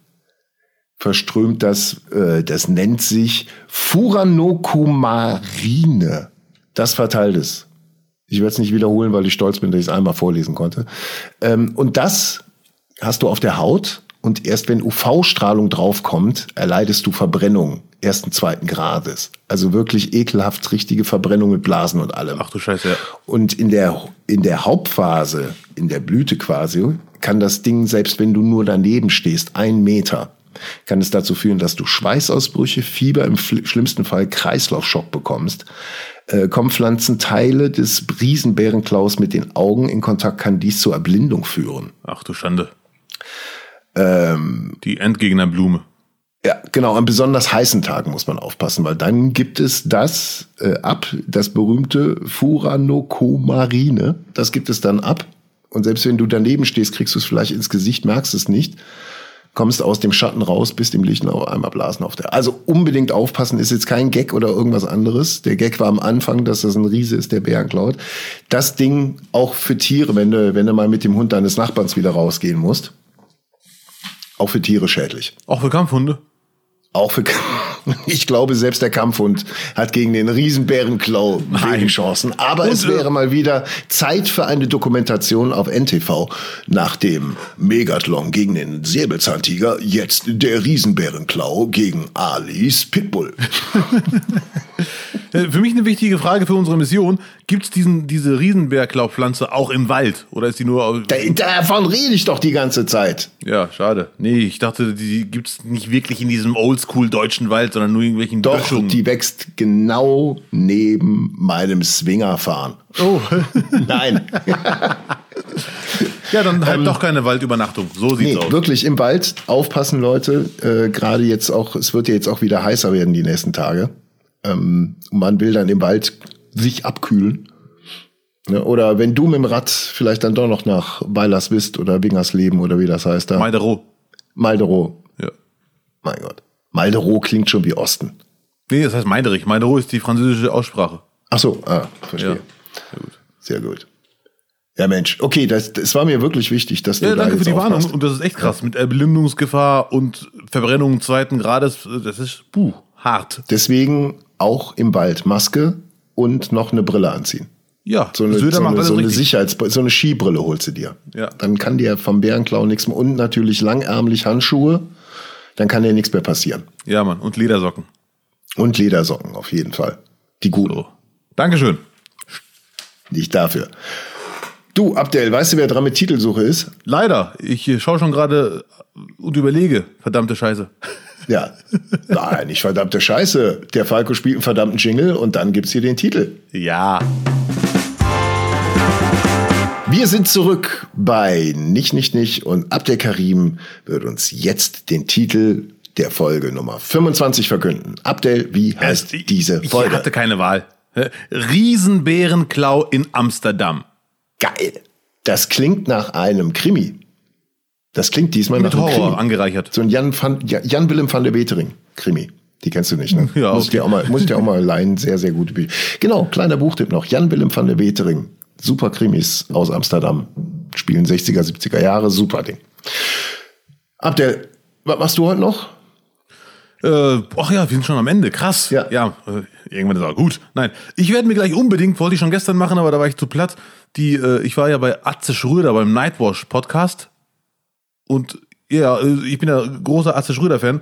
S2: verströmt das, äh, das nennt sich Furanocomarine. Das verteilt es. Ich werde es nicht wiederholen, weil ich stolz bin, dass ich es einmal vorlesen konnte. Ähm, und das hast du auf der Haut und erst wenn UV-Strahlung draufkommt, erleidest du Verbrennung ersten, zweiten Grades. Also wirklich ekelhaft richtige Verbrennung mit Blasen und allem.
S1: Ach du Scheiße, ja.
S2: Und in der, in der Hauptphase, in der Blüte quasi, kann das Ding, selbst wenn du nur daneben stehst, ein Meter, kann es dazu führen, dass du Schweißausbrüche, Fieber, im schlimmsten Fall Kreislaufschock bekommst. Äh, kommen Pflanzenteile des Riesenbärenklaus mit den Augen in Kontakt, kann dies zur Erblindung führen.
S1: Ach du Schande.
S2: Ähm,
S1: Die Endgegnerblume.
S2: Ja, genau. An besonders heißen Tagen muss man aufpassen, weil dann gibt es das äh, ab, das berühmte Furanocomarine. Das gibt es dann ab. Und selbst wenn du daneben stehst, kriegst du es vielleicht ins Gesicht, merkst es nicht. Kommst aus dem Schatten raus, bist im Licht noch einmal blasen auf der. Also unbedingt aufpassen, ist jetzt kein Gag oder irgendwas anderes. Der Gag war am Anfang, dass das ein Riese ist, der Bären klaut. Das Ding auch für Tiere, wenn du, wenn du mal mit dem Hund deines Nachbarns wieder rausgehen musst Auch für Tiere schädlich.
S1: Auch für Kampfhunde.
S2: Auch für, ich glaube, selbst der Kampfhund hat gegen den Riesenbärenklau wenig Chancen. Aber es
S1: Und, äh,
S2: wäre mal wieder Zeit für eine Dokumentation auf NTV. Nach dem Megathlon gegen den Säbelzahntiger, jetzt der Riesenbärenklau gegen Alis Pitbull.
S1: Äh, Für mich eine wichtige Frage für unsere Mission. Gibt es diese Riesenbärklaupflanze auch im Wald? Oder ist die nur...
S2: Da, davon rede ich doch die ganze Zeit.
S1: Ja, schade. Nee, ich dachte, die gibt es nicht wirklich in diesem oldschool deutschen Wald, sondern nur irgendwelchen
S2: Doch,
S1: Böschungen.
S2: die wächst genau neben meinem Swingerfahren.
S1: Oh.
S2: Nein.
S1: ja, dann halt doch keine Waldübernachtung. So sieht's
S2: Ähm, Nee,
S1: aus.
S2: wirklich im Wald aufpassen, Leute. Äh, Gerade jetzt auch, es wird ja jetzt auch wieder heißer werden die nächsten Tage. Ähm, man will dann im Wald sich abkühlen. Ne? Oder wenn du mit dem Rad vielleicht dann doch noch nach Weilerswist oder Wingersleben oder wie das heißt da.
S1: Meidero.
S2: Malderow.
S1: Ja.
S2: Mein Gott. Malderow klingt schon wie Osten.
S1: Nee, das heißt Meiderich. Meidero ist die französische Aussprache.
S2: Ach so, ah, verstehe.
S1: Ja. Sehr gut.
S2: Sehr gut. Ja, Mensch. Okay, das, das war mir wirklich wichtig, dass du
S1: Ja,
S2: da
S1: danke für die Warnung.
S2: aufpasst.
S1: Und das ist echt krass. Mit Erblindungsgefahr und Verbrennung zweiten Grades, das ist puh, hart.
S2: Deswegen auch im Wald Maske und noch eine Brille anziehen.
S1: Ja,
S2: So eine,
S1: Söder
S2: so eine, so eine. Sicherheitsbrille, so eine Skibrille holst du dir.
S1: Ja.
S2: Dann kann dir vom Bärenklau nichts mehr. Und natürlich langärmlich Handschuhe. Dann kann dir nichts mehr passieren.
S1: Ja, Mann. Und Ledersocken.
S2: Und Ledersocken auf jeden Fall. Die guten.
S1: So. Dankeschön.
S2: Nicht dafür. Du, Abdel, weißt du, wer dran mit Titelsuche ist?
S1: Leider. Ich äh, schaue schon gerade und überlege. Verdammte Scheiße.
S2: Ja. Nein, nicht verdammte Scheiße. Der Falco spielt einen verdammten Jingle und dann gibt's hier den Titel.
S1: Ja.
S2: Wir sind zurück bei Nicht, Nicht, Nicht und Abdel Karim wird uns jetzt den Titel der Folge Nummer 25 verkünden. Abdel, wie heißt
S1: Ich-
S2: diese
S1: Ich
S2: Folge?
S1: hatte keine Wahl. Riesenbärenklau in Amsterdam.
S2: Geil. Das klingt nach einem Krimi. Das klingt diesmal
S1: Mit
S2: nach einem
S1: Horror
S2: Krimi.
S1: angereichert.
S2: So ein Jan, van, Ja- Jan Willem van der Wetering Krimi. Die kennst du nicht, ne?
S1: Ja,
S2: muss ich
S1: okay.
S2: dir auch mal, muss ich dir auch mal leihen. Sehr, sehr gute Bücher. Genau, kleiner Buchtipp noch. Jan Willem van der Wetering. Super Krimis aus Amsterdam. Spielen 60er, 70er Jahre. Super Ding. Abdel, was machst du heute noch?
S1: Äh, ach ja, wir sind schon am Ende. Krass.
S2: Ja.
S1: ja äh, irgendwann ist auch gut. Nein, ich werde mir gleich unbedingt, wollte ich schon gestern machen, aber da war ich zu platt. Die, äh, ich war ja bei Atze Schröder beim Nightwash Podcast und ja, äh, ich bin ja großer Atze Schröder Fan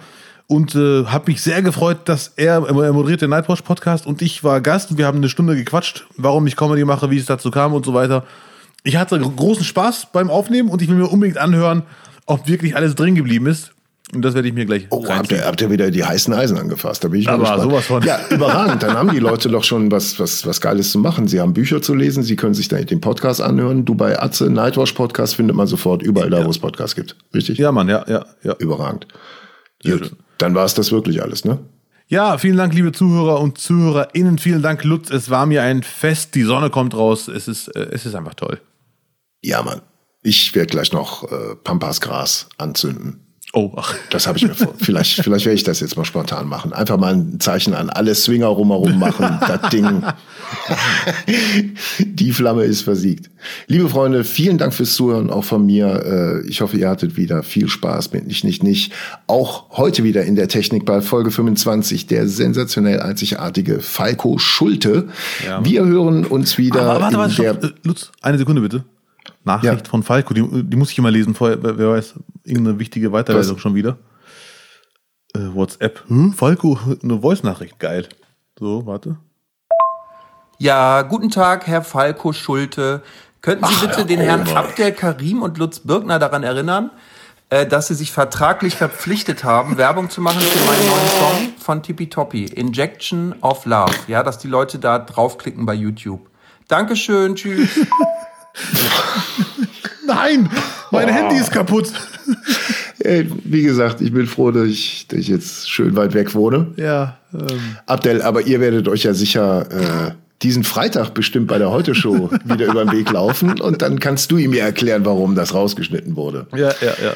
S1: und äh, habe mich sehr gefreut, dass er, er moderiert den Nightwash Podcast und ich war Gast und wir haben eine Stunde gequatscht, warum ich Comedy mache, wie es dazu kam und so weiter. Ich hatte großen Spaß beim Aufnehmen und ich will mir unbedingt anhören, ob wirklich alles drin geblieben ist. Und das werde ich mir gleich
S2: Oh, habt ihr, habt ihr wieder die heißen Eisen angefasst? Da bin ich mal
S1: Aber sowas von.
S2: Ja, überragend. Dann haben die Leute doch schon was, was, was Geiles zu machen. Sie haben Bücher zu lesen, sie können sich dann den Podcast anhören. Du bei Atze, Nightwash Podcast findet man sofort überall da, wo es Podcasts gibt. Richtig?
S1: Ja, Mann, ja, ja, ja.
S2: Überragend. Gut. Dann war es das wirklich alles, ne?
S1: Ja, vielen Dank, liebe Zuhörer und ZuhörerInnen. Vielen Dank, Lutz. Es war mir ein Fest. Die Sonne kommt raus. Es ist, äh, es ist einfach toll.
S2: Ja, Mann. Ich werde gleich noch äh, Pampasgras anzünden.
S1: Oh, ach.
S2: Das habe ich mir vor. Vielleicht, vielleicht werde ich das jetzt mal spontan machen. Einfach mal ein Zeichen an alle Swinger rumherum machen. das Ding. Die Flamme ist versiegt. Liebe Freunde, vielen Dank fürs Zuhören, auch von mir. Äh, Ich hoffe, ihr hattet wieder viel Spaß mit Nicht, Nicht, Nicht. Auch heute wieder in der Technik bei Folge 25, der sensationell einzigartige Falco Schulte.
S1: Ja.
S2: Wir hören uns wieder
S1: Aber warte, warte,
S2: in der...
S1: Äh, Lutz, eine Sekunde bitte. Nachricht
S2: Ja.
S1: von Falco, die, die muss ich immer lesen vorher. Wer weiß, irgendeine wichtige Weiterleitung
S2: Was?
S1: schon wieder. Äh, WhatsApp. Hm? Falco, eine Voice-Nachricht. Geil. So, warte.
S3: Ja, guten Tag, Herr Falco Schulte. Könnten Sie bitte den Herrn Abdel Karim und Lutz Birkner daran erinnern, äh, dass Sie sich vertraglich verpflichtet haben, Werbung zu machen für meinen neuen Song von Tippitoppi, Injection of Love. Ja, dass die Leute da draufklicken bei YouTube. Dankeschön, tschüss.
S1: Nein, mein Handy ist kaputt.
S2: Wie gesagt, ich bin froh, dass ich, dass ich jetzt schön weit weg wohne.
S1: Ja, ähm,
S2: Abdel, aber ihr werdet euch ja sicher äh, diesen Freitag bestimmt bei der Heute-Show wieder über den Weg laufen und dann kannst du ihm ja erklären, warum das rausgeschnitten wurde.
S1: ja, ja, ja.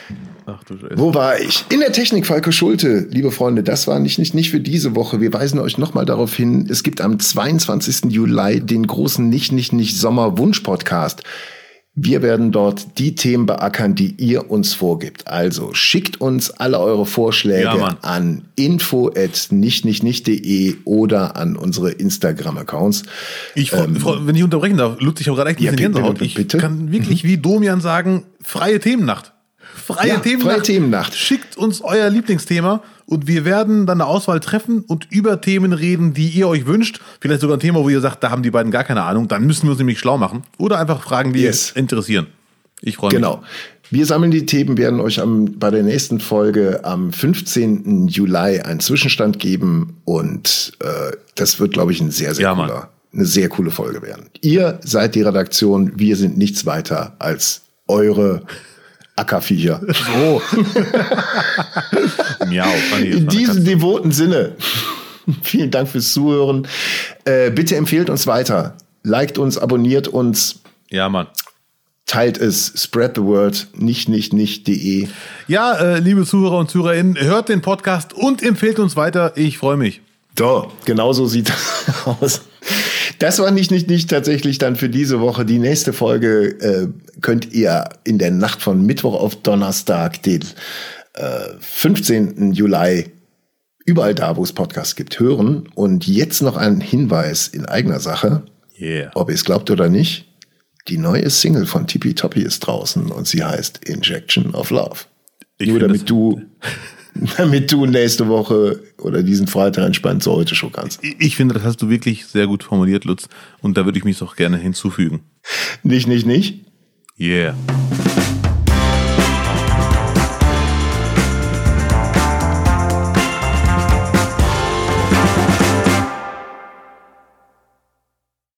S1: Ach du.
S2: Wo war ich? In der Technik, Falco Schulte. Liebe Freunde, das war nicht, nicht, nicht für diese Woche. Wir weisen euch nochmal darauf hin, es gibt am 22. Juli den großen Nicht, nicht, nicht Sommer-Wunsch-Podcast. Wir werden dort die Themen beackern, die ihr uns vorgibt. Also schickt uns alle eure Vorschläge
S1: Ja,
S2: an info at nichtnichtnicht.de oder an unsere Instagram-Accounts.
S1: Ich, freu- wenn ich unterbrechen darf, Lutz, ich habe gerade echt ein
S2: Ähm, ja,
S1: bisschen
S2: bitte,
S1: Gänsehaut. Ich
S2: bitte. Mhm.
S1: kann wirklich wie Domian sagen, freie Themennacht. Freie
S2: Ja,
S1: Themennacht.
S2: freie Themennacht.
S1: Schickt uns euer Lieblingsthema und wir werden dann eine Auswahl treffen und über Themen reden, die ihr euch wünscht. Vielleicht sogar ein Thema, wo ihr sagt, da haben die beiden gar keine Ahnung. Dann müssen wir uns nämlich schlau machen. Oder einfach Fragen, die
S2: Yes.
S1: interessieren. Ich freue mich.
S2: Genau. Wir sammeln die Themen, werden euch am, bei der nächsten Folge am 15. Juli einen Zwischenstand geben und äh, das wird, glaube ich, ein sehr, sehr
S1: Ja, Mann.
S2: cooler, eine sehr coole Folge werden. Ihr seid die Redaktion, wir sind nichts weiter als eure Ackerviecher. So,
S1: Miau.
S2: in diesem devoten Sinne. Vielen Dank fürs Zuhören. Äh, bitte empfehlt uns weiter. Liked uns, abonniert uns.
S1: Ja, Mann.
S2: teilt es, spread the word, nicht, nicht, nicht.de.
S1: Ja, äh, liebe Zuhörer und Zuhörerinnen, hört den Podcast und empfehlt uns weiter. Ich freue mich.
S2: So, genau so sieht das aus. Das war nicht, nicht, nicht tatsächlich dann für diese Woche. Die nächste Folge äh, könnt ihr in der Nacht von Mittwoch auf Donnerstag, den äh, 15. Juli, überall da, wo es Podcasts gibt, hören. Und jetzt noch ein Hinweis in eigener Sache,
S1: Yeah.
S2: ob ihr es glaubt oder nicht. Die neue Single von Tippy Toppy ist draußen und sie heißt Injection of Love.
S1: Ich
S2: Nur damit
S1: das-
S2: du, damit du nächste Woche oder diesen Freitag entspannt zur heute schon kannst.
S1: Ich finde, das hast du wirklich sehr gut formuliert, Lutz. Und da würde ich mich doch gerne hinzufügen.
S2: Nicht, nicht, nicht.
S1: Yeah.